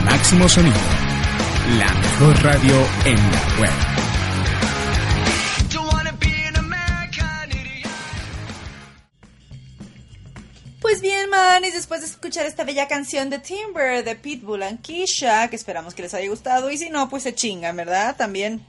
Máximo Sonido, la mejor radio en la web. Pues bien, manis, después de escuchar esta bella canción de Timber de Pitbull and Keisha, que esperamos que les haya gustado, y si no, pues se chingan, ¿verdad? También,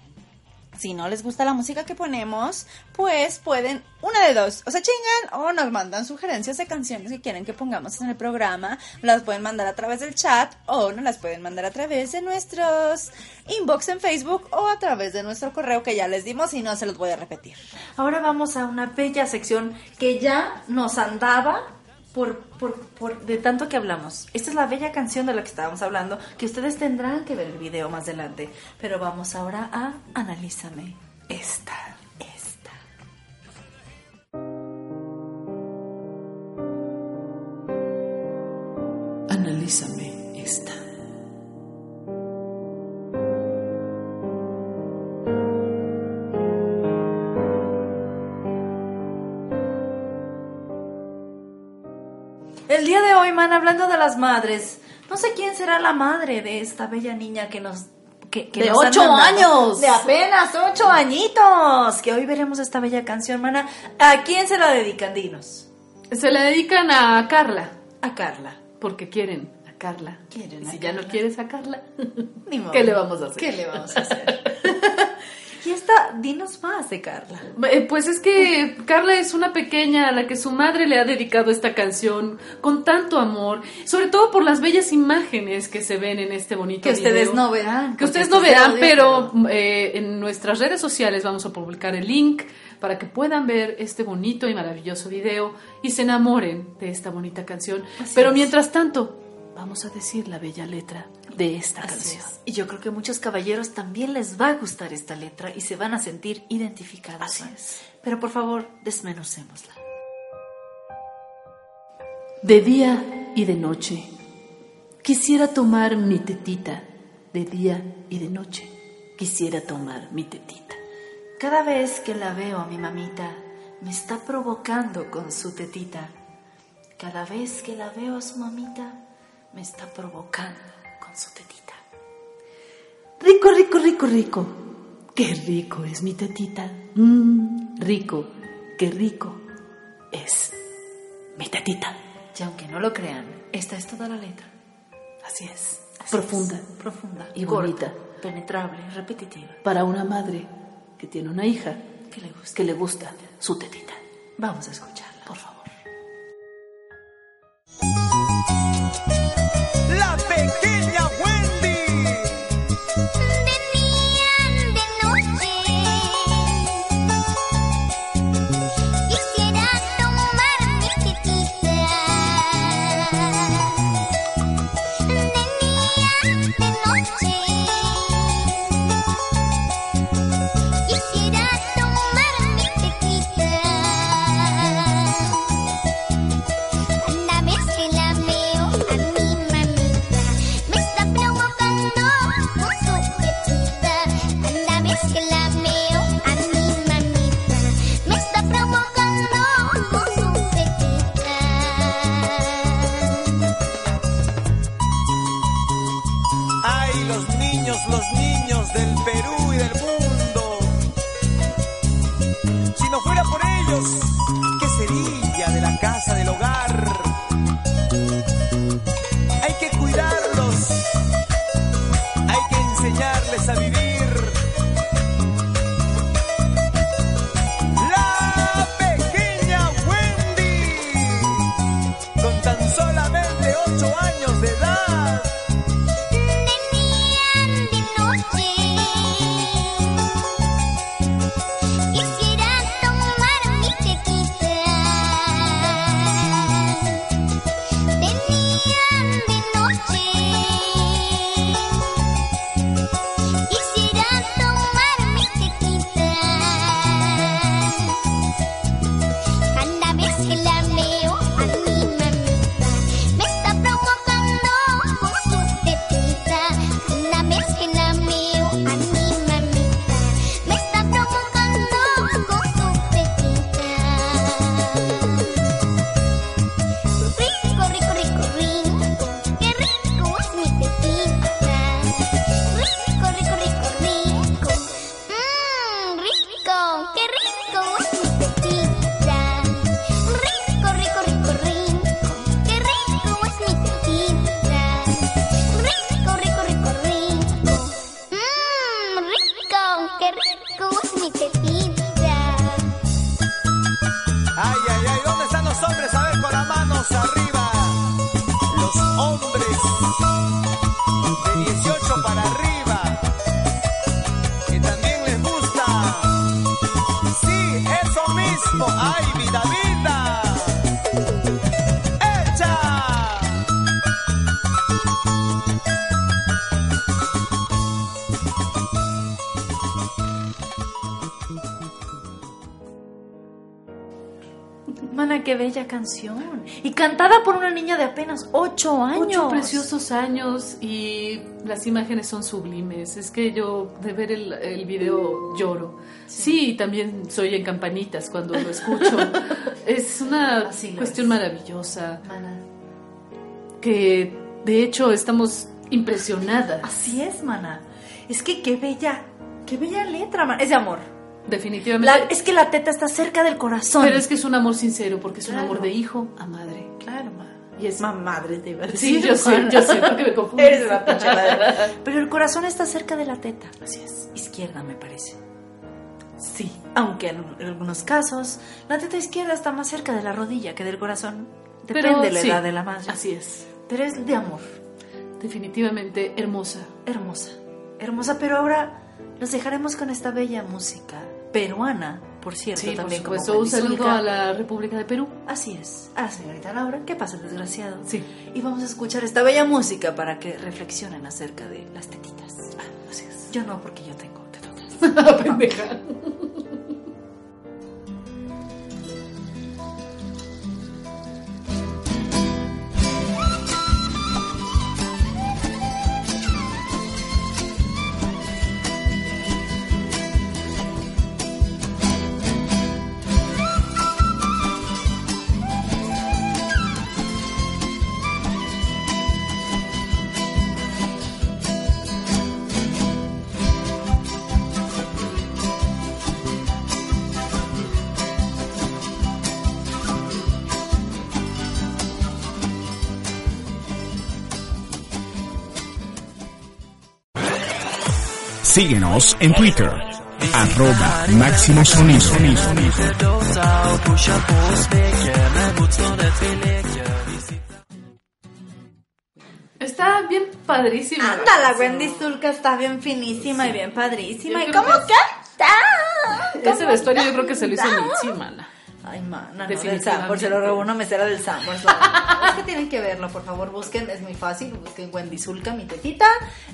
si no les gusta la música que ponemos, pues pueden, una de dos, o se chingan o nos mandan sugerencias de canciones que quieren que pongamos en el programa, las pueden mandar a través del chat o nos las pueden mandar a través de nuestros inbox en Facebook o a través de nuestro correo que ya les dimos y no se los voy a repetir. Ahora vamos a una bella sección que ya nos andaba por, por, por de tanto que hablamos. Esta es la bella canción de la que estábamos hablando, que ustedes tendrán que ver el video más adelante. Pero vamos ahora a Analízame esta, esta. Analízame esta. Hablando de las madres, no sé quién será la madre de esta bella niña que nos... Que, que De nos ocho años. De apenas ocho añitos. Que hoy veremos esta bella canción, mana. ¿A quién se la dedican, dinos? Se le dedican a Carla, A Carla. porque quieren a Carla. Quieren Y a si ya no quieres a Carla, Ni modo. ¿qué le vamos a hacer? ¿Qué le vamos a hacer? Esta, dinos más de Carla. Eh, Pues es que Carla es una pequeña a la que su madre le ha dedicado esta canción con tanto amor, sobre todo por las bellas imágenes que se ven en este bonito Que ustedes no verán. Que ustedes esto no verán, audio, pero eh, en nuestras redes sociales vamos a publicar el link para que puedan ver este bonito y maravilloso video y se enamoren de esta bonita canción. Así pero es. mientras tanto, vamos a decir la bella letra de esta Así canción. es. Y yo creo que muchos caballeros también les va a gustar esta letra y se van a sentir identificados. Así es. Pero por favor, desmenucémosla. De día y de noche. Quisiera tomar mi tetita. De día y de noche. Quisiera tomar mi tetita. Cada vez que la veo a mi mamita, me está provocando con su tetita. Cada vez que la veo a su mamita, me está provocando con su tetita. Rico, rico, rico, rico. Qué rico es mi tetita. Mmm, rico, qué rico es mi tetita. Y aunque no lo crean, esta es toda la letra. Así es. Así Profunda. es, profunda y corta, bonita. penetrable, repetitiva. Para una madre que tiene una hija Que le gusta. que le gusta su tetita. Vamos a escucharla. Por favor. La pequeña qué bella canción. Y cantada por una niña de apenas 8 años. Ocho preciosos años y las imágenes son sublimes. Es que yo de ver el, el video lloro. Sí, también soy en campanitas cuando lo escucho. es una cuestión es. maravillosa Mana. que de hecho estamos impresionadas. Así es, mana. Es que qué bella, qué bella letra, mana. Es de amor. Definitivamente. La- es que la teta está cerca del corazón. Pero es que es un amor sincero porque es un amor de hijo a madre. Claro, ma. Y es Ma- madre, iba a Sí, yo sé, yo sé, porque me confundes. Eres una pinche madre. Pero el corazón está cerca de la teta. Así es. Izquierda, me parece. Sí. Aunque en en algunos casos, la teta izquierda está más cerca de la rodilla que del corazón. Depende Pero de la sí, edad de la madre. Así es. Pero es de amor. Definitivamente hermosa. Hermosa. Hermosa, pero ahora los dejaremos con esta bella música peruana, por cierto, Sí, por también como supuesto. Un saludo a la República de Perú. Así es, a la señorita Laura. ¿Qué pasa, desgraciado? Sí. Y vamos a escuchar esta bella música para que reflexionen acerca de las tetitas. Ah, Así es. Yo no, porque yo tengo tetotas. Pendeja. Síguenos en Twitter, arroba Máximo Sonido. Está bien padrísima. Anda, la Wendy Zulka está bien finísima y bien padrísima. ¿Y cómo que canta? Ese vestuario yo creo que se lo hizo Mitzi, mana. Ay, mana, no, del. Sanborns, se lo robó una mesera del Sanborns. es que tienen que verlo, por favor, busquen, es muy fácil, busquen Wendy Zulka, mi tetita,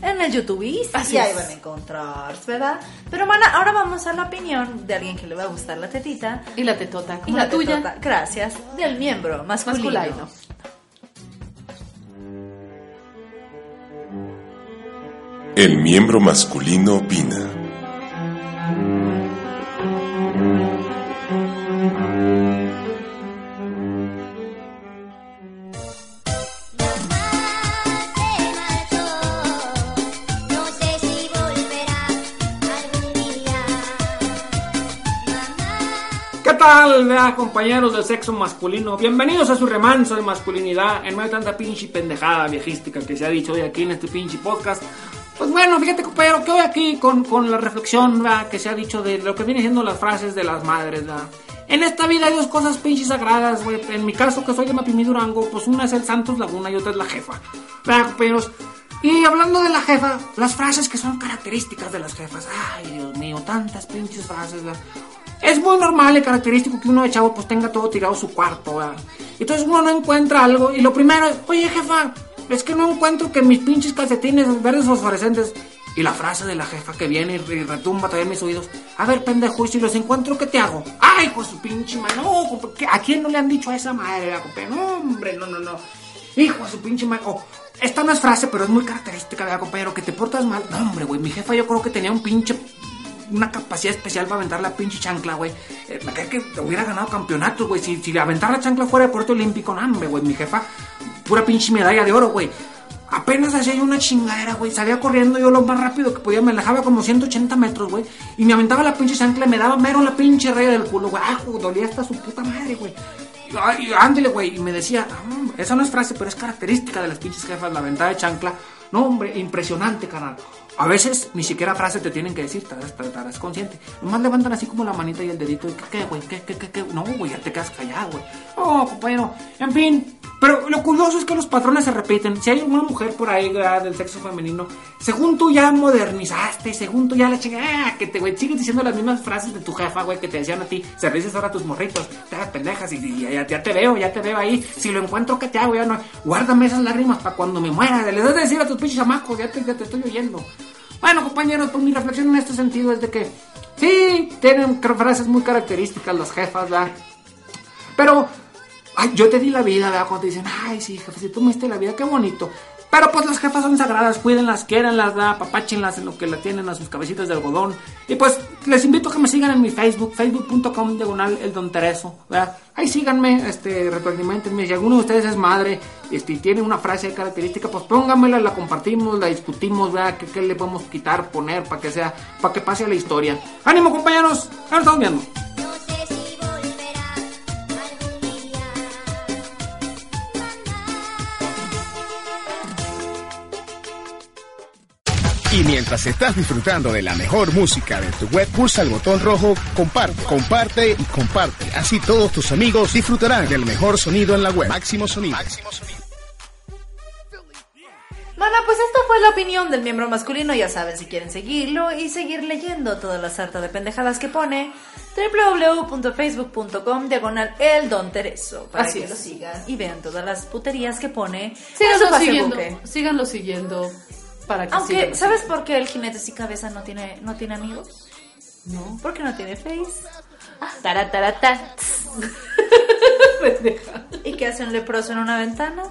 en el YouTube Así y ahí es. van a encontrar, ¿verdad? Pero, mana, ahora vamos a la opinión de alguien que le va a gustar la tetita. Y la tetota, Y como la la tuya. tetota, gracias, del miembro masculino. Masculino. El miembro masculino opina. ¿Qué tal, vea, compañeros del sexo masculino? Bienvenidos a su remanso de masculinidad en medio de tanta pinche pendejada viejística que se ha dicho hoy aquí en este pinche podcast. Pues bueno, fíjate, compañero, que hoy aquí con, con la reflexión ¿verdad? que se ha dicho de lo que vienen siendo las frases de las madres, ¿verdad? En esta vida hay dos cosas pinches sagradas, güey. En mi caso, que soy de Mapimí Durango, pues una es el Santos Laguna y otra es la jefa. ¿Verdad, compañeros? Y hablando de la jefa, las frases que son características de las jefas. Ay, Dios mío, tantas pinches frases, ¿verdad? Es muy normal y característico que uno de chavo pues tenga todo tirado su cuarto, ¿verdad? Entonces uno no encuentra algo y lo primero es, oye jefa, es que no encuentro que mis pinches calcetines verdes fosforescentes. Y la frase de la jefa que viene y retumba todavía mis oídos. A ver, pendejo, y si los encuentro, ¿qué te hago? ¡Ay, pues su pinche madre! No, compa, ¿qué- ¿a quién no le han dicho a esa madre, compa? No, hombre, no, no, no. Hijo de su pinche madre. Oh, esta no es frase, pero es muy característica, ¿verdad, compañero? Que te portas mal. No, hombre, güey, mi jefa yo creo que tenía un pinche una capacidad especial para aventar la pinche chancla, güey. Eh, me cae que hubiera ganado campeonato, güey. Si, si aventar la chancla fuera de Puerto Olímpico, no, güey. Mi jefa, pura pinche medalla de oro, güey. Apenas hacía yo una chingadera, güey. Salía corriendo yo lo más rápido que podía. Me alejaba como 180 metros, güey. Y me aventaba la pinche chancla y me daba mero la pinche raya del culo, güey. Ah, dolía hasta su puta madre, güey. Ándele, güey. Y me decía, "Ah, esa no es frase, pero es característica de las pinches jefas, la ventada de chancla. No, hombre, impresionante, carnal. A veces ni siquiera frase te tienen que decir, estarás, consciente. Nomás levantan así como la manita y el dedito. y, ¿Qué, güey? ¿Qué, qué, qué, qué? No, güey, ya te quedas callado, güey. No, compañero. En fin. Pero lo curioso es que los patrones se repiten. Si hay una mujer por ahí ¿verdad? del sexo femenino, según tú ya modernizaste, según tú ya la chinga, ah, que te, güey, sigues diciendo las mismas frases de tu jefa, güey, que te decían a ti. Se dices ahora a tus morritos, te hagas pendejas y, ya, te veo, ya te veo ahí. Si lo encuentro, ¿qué te hago? Ya no. Guárdame esas lágrimas para cuando me muera. Le das de decir a tus pinches chamacos, ya te, ya te estoy oyendo. Bueno, compañeros, pues mi reflexión en este sentido es de que sí, tienen frases muy características las jefas, ¿verdad? Pero, yo te di la vida, ¿verdad? Cuando te dicen, ay, sí, jefe, si tú me diste la vida, qué bonito. Pero pues las jefas son sagradas, cuídenlas, quiéranlas, ¿verdad? Papáchenlas en lo que la tienen a sus cabecitas de algodón. Y pues les invito a que me sigan en mi Facebook, facebook.com diagonal el don Tereso. Ahí síganme, este, retroalimentenme. Si alguno de ustedes es madre este, tiene una frase característica, pues póngamela, la compartimos, la discutimos, ¿verdad? ¿Qué, qué le podemos quitar, poner, para que sea, para que pase a la historia? ¡Ánimo, compañeros! Ahora estamos viendo. Y mientras estás disfrutando de la mejor música de tu web, pulsa el botón rojo comparte, comparte y comparte. Así todos tus amigos disfrutarán del mejor sonido en la web. Máximo sonido. Mana, pues esta fue la opinión del miembro masculino. Ya saben, si quieren seguirlo y seguir leyendo toda la sarta de pendejadas que pone, www.facebook.com diagonal el don Tereso. Para Así que es. lo sigan y vean todas las puterías que pone. en su Síganlo siguiendo. Síganlo siguiendo para que Aunque, sigan ¿sabes por qué el jinete sin cabeza no tiene, no tiene amigos? No. Porque no tiene face. Taratarata. ¿Y qué hace un leproso en una ventana?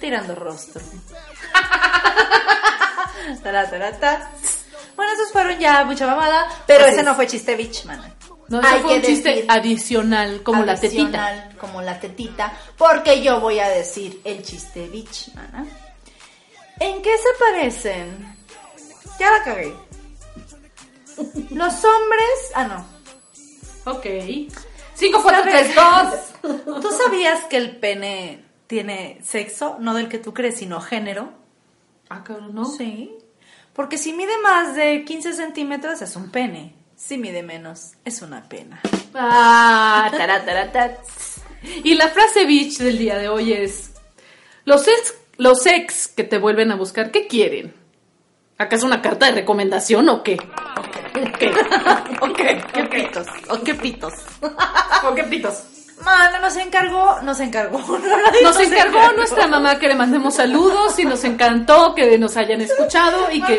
Tirando rostro. Taratarata. Bueno, esos fueron ya mucha mamada, pero Así ese es. no fue chiste bitch, mana. No, eso Hay fue un chiste decir adicional, como la tetita. adicional, Como la tetita, porque yo voy a decir el chiste bitch, mana. ¿En qué se parecen? Ya la cagué. Los hombres. Ah, no. Ok. 5, 4, 3, 2. ¿Tú sabías que el pene tiene sexo? No del que tú crees, sino género. Ah, cabrón, ¿no? Sí. Porque si mide más de 15 centímetros es un pene. Si mide menos, es una pena. Ah, tarataratat. Y la frase bitch del día de hoy es: Los ex, los ex que te vuelven a buscar, ¿qué quieren? ¿Acaso una carta de recomendación o qué? ¿O qué? ¿O qué? ¿Qué pitos? ¿O qué pitos? ¿O qué pitos? Mano, nos encargó, nos encargó. Nos encargó nuestra mamá que le mandemos saludos y nos encantó que nos hayan escuchado y que...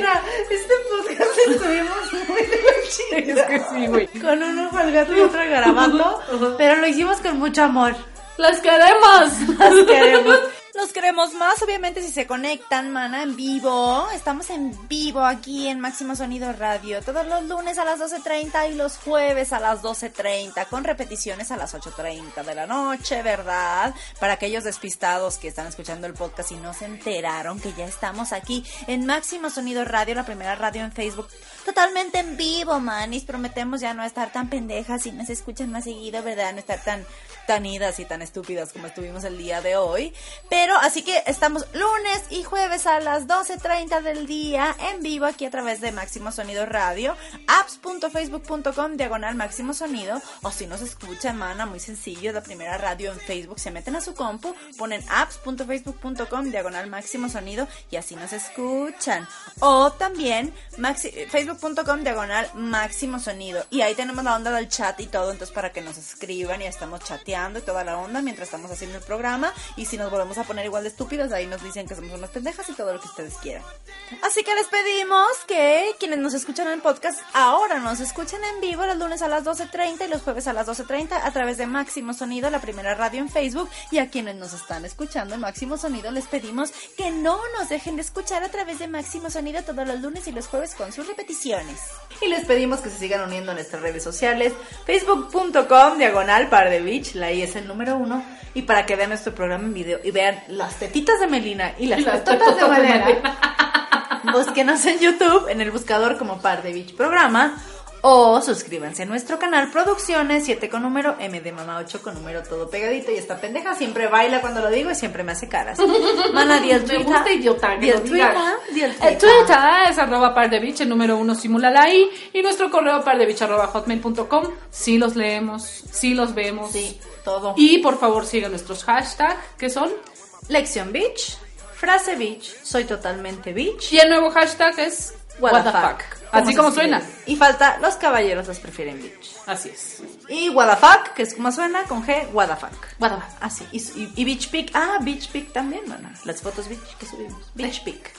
Este podcast estuvimos muy divertidos. Es que sí, güey. Con un ojo al gato y otro al garabato, pero lo hicimos con mucho amor. ¡Las queremos! Las queremos. Los queremos más, obviamente, si se conectan, mana, en vivo. Estamos en vivo aquí en Máximo Sonido Radio. Todos los lunes a las 12.30 y los jueves a las 12.30, con repeticiones a las 8.30 de la noche, ¿verdad? Para aquellos despistados que están escuchando el podcast y no se enteraron que ya estamos aquí en Máximo Sonido Radio, la primera radio en Facebook. Totalmente en vivo, manis. Prometemos ya no estar tan pendejas y nos escuchan más seguido, ¿verdad? No estar tan tan idas y tan estúpidas como estuvimos el día de hoy. Pero así que estamos lunes y jueves a las 12.30 del día en vivo aquí a través de Máximo Sonido Radio, apps.facebook.com diagonal Máximo Sonido o si nos escuchan, mana, muy sencillo, la primera radio en Facebook, se meten a su compu, ponen apps.facebook.com diagonal Máximo Sonido y así nos escuchan. O también facebook.com diagonal Máximo Sonido y ahí tenemos la onda del chat y todo, entonces para que nos escriban y estamos chateando y toda la onda mientras estamos haciendo el programa y si nos volvemos a poner igual de estúpidos, ahí nos dicen que somos unas pendejas y todo lo que ustedes quieran. Así que les pedimos que quienes nos escuchan en podcast ahora nos escuchen en vivo los lunes a las 12.30 y los jueves a las 12.30 a través de Máximo Sonido, la primera radio en Facebook y a quienes nos están escuchando en Máximo Sonido les pedimos que no nos dejen de escuchar a través de Máximo Sonido todos los lunes y los jueves con sus repeticiones. Y les pedimos que se sigan uniendo a nuestras redes sociales, facebook.com diagonal par de beach, la I es el número uno, y para que vean nuestro programa en video y vean las tetitas de Melina y las, las tetotas de Malena. Búsquenos en YouTube, en el buscador como Par de Beach Programa. O suscríbanse a nuestro canal Producciones 7 con número, M de mamá 8 con número todo pegadito. Y esta pendeja siempre baila cuando lo digo y siempre me hace caras. Mana, di el Me Twitter. gusta idiota Di el. Twitter. El Twitter. Es arroba par de bitch, el número uno simulala ahí. Y nuestro correo par de bitch arroba hotmail.com. Sí los leemos, sí los vemos. Sí, todo. Y por favor sigan nuestros hashtags, que son. Lección Beach, frase Beach, soy totalmente Beach. Y el nuevo hashtag es What, the fuck. Así como suena. Y falta, los caballeros los prefieren Beach. Así es. Y fuck, que es como suena, con G, the fuck. Así. Y, y, y Beach Pic, ah, Beach Pic también, mana. Las fotos Beach que subimos. Beach Pic.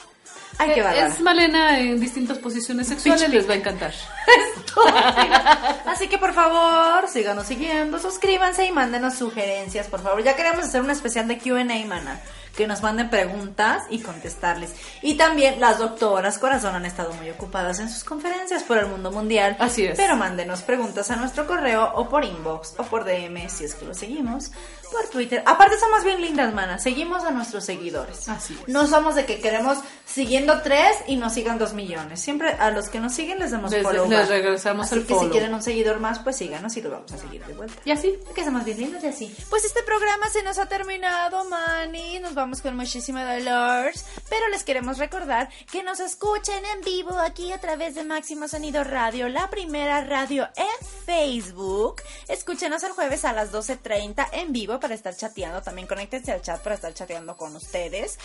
Ay, qué Eh, bárbara. es Malena en distintas posiciones sexuales, les va a encantar. Así que por favor, síganos siguiendo, suscríbanse y mándenos sugerencias, por favor. Ya queremos hacer un especial de QA, mana. Que nos manden preguntas y contestarles. Y también las doctoras corazón han estado muy ocupadas en sus conferencias por el mundo mundial. Así es. Pero mándenos preguntas a nuestro correo o por inbox o por DM si es que lo seguimos. Por Twitter. Aparte somos bien lindas, mana. Seguimos a nuestros seguidores. Así es. No somos de que queremos siguiendo tres y nos sigan dos millones. Siempre a los que nos siguen les damos Les- follow les regresamos Así el que si follow. quieren un seguidor más, pues síganos y lo vamos a seguir de vuelta. Y así. Que somos bien lindos y así. Pues este programa se nos ha terminado, Manny. Nos vamos con muchísimo dolor. Pero les queremos recordar que nos escuchen en vivo aquí a través de Máximo Sonido Radio, la primera radio en Facebook. Escúchenos el jueves a las 12.30 en vivo para estar chateando. También conéctense al chat para estar chateando con ustedes.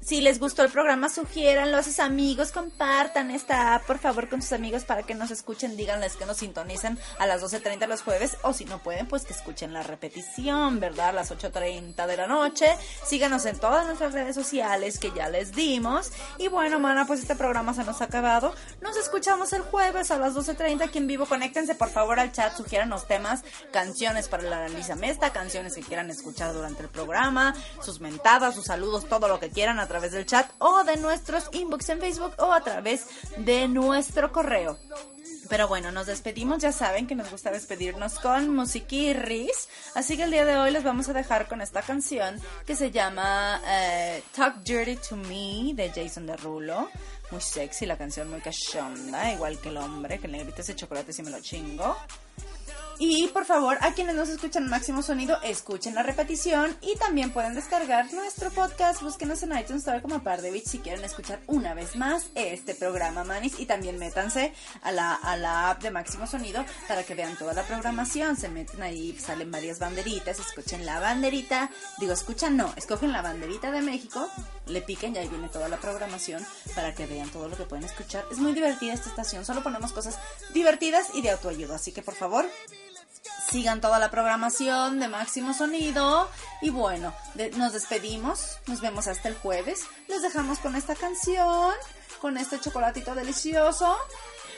Si les gustó el programa, sugiéranlo a sus amigos, compartan esta app, por favor, con sus amigos para que nos escuchen, díganles que nos sintonicen a las 12.30 los jueves, o si no pueden, pues que escuchen la repetición, ¿verdad? A las 8.30 de la noche. Síganos en todas nuestras redes sociales que ya les dimos. Y bueno, mana, pues este programa se nos ha acabado. Nos escuchamos el jueves a las 12.30 aquí en vivo. Conéctense, por favor, al chat, sugiéranos temas, canciones para la Lisa Mesta, canciones que quieran escuchar durante el programa, sus mentadas, sus saludos, todo lo que quieran a través del chat o de nuestros inbox en Facebook o a través de nuestro correo. Pero bueno, nos despedimos, ya saben que nos gusta despedirnos con musiquirris, así que el día de hoy les vamos a dejar con esta canción que se llama eh, Talk Dirty to Me de Jason Derulo. Muy sexy la canción, muy cachonda, igual que el hombre, que el negrito ese chocolate si me lo chingo. Y por favor, a quienes nos escuchan máximo sonido, escuchen la repetición y también pueden descargar nuestro podcast. Búsquenos en iTunes Store como Par de Beach si quieren escuchar una vez más este programa, manis. Y también métanse a la, a la app de máximo sonido para que vean toda la programación. Se meten ahí, salen varias banderitas, escuchen la banderita. Digo, escuchan, no, escogen la banderita de México, le piquen y ahí viene toda la programación para que vean todo lo que pueden escuchar. Es muy divertida esta estación, solo ponemos cosas divertidas y de autoayuda. Así que por favor, sigan toda la programación de Máximo Sonido. Y bueno, de- nos despedimos. Nos vemos hasta el jueves. Les dejamos con esta canción, con este chocolatito delicioso.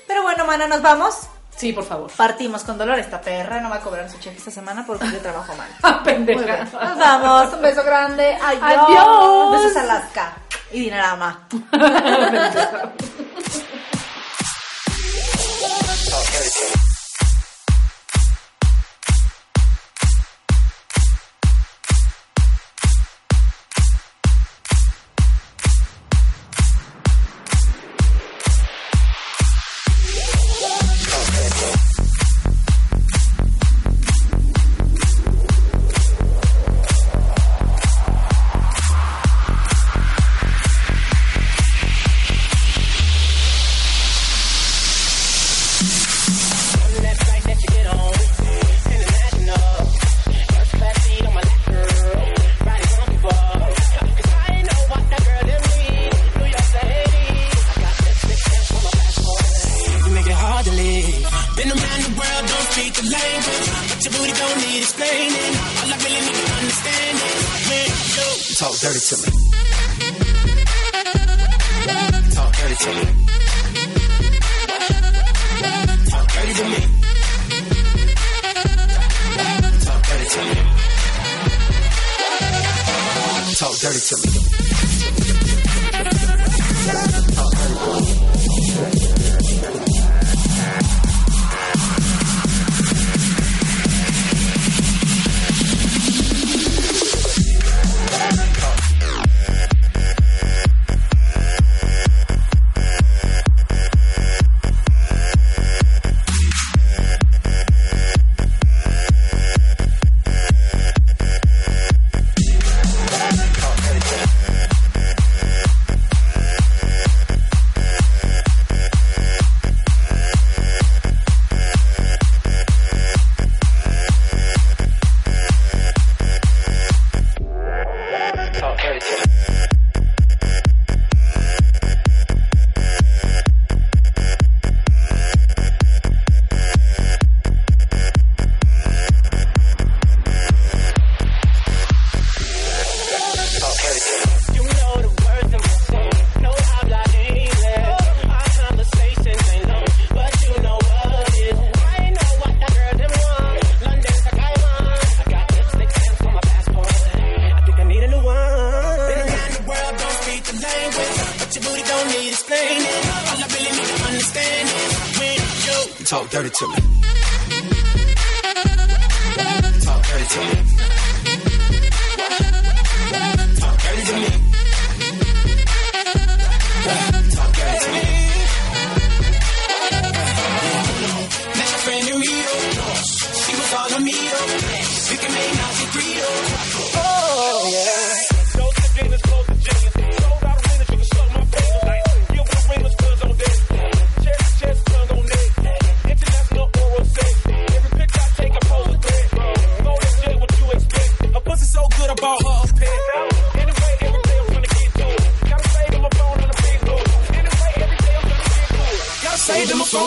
Pero bueno, mana, nos vamos. Sí, por favor. Partimos con dolor. Esta perra no va a cobrar su cheque esta semana porque yo trabajo mal. Ah, pendeja. Nos vamos. Un beso grande. Adiós. Adiós. Besos a Alaska. Y Dinarama.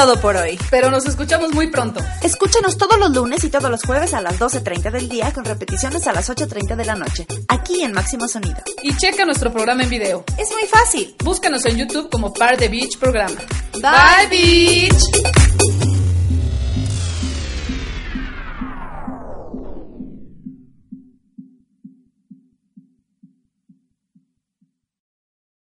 todo por hoy. Pero nos escuchamos muy pronto. Escúchanos todos los lunes y todos los jueves a las 12.30 del día con repeticiones a las 8.30 de la noche, aquí en Máximo Sonido. Y checa nuestro programa en video. Es muy fácil. Búscanos en YouTube como Par de Beach Programa. Bye, Beach.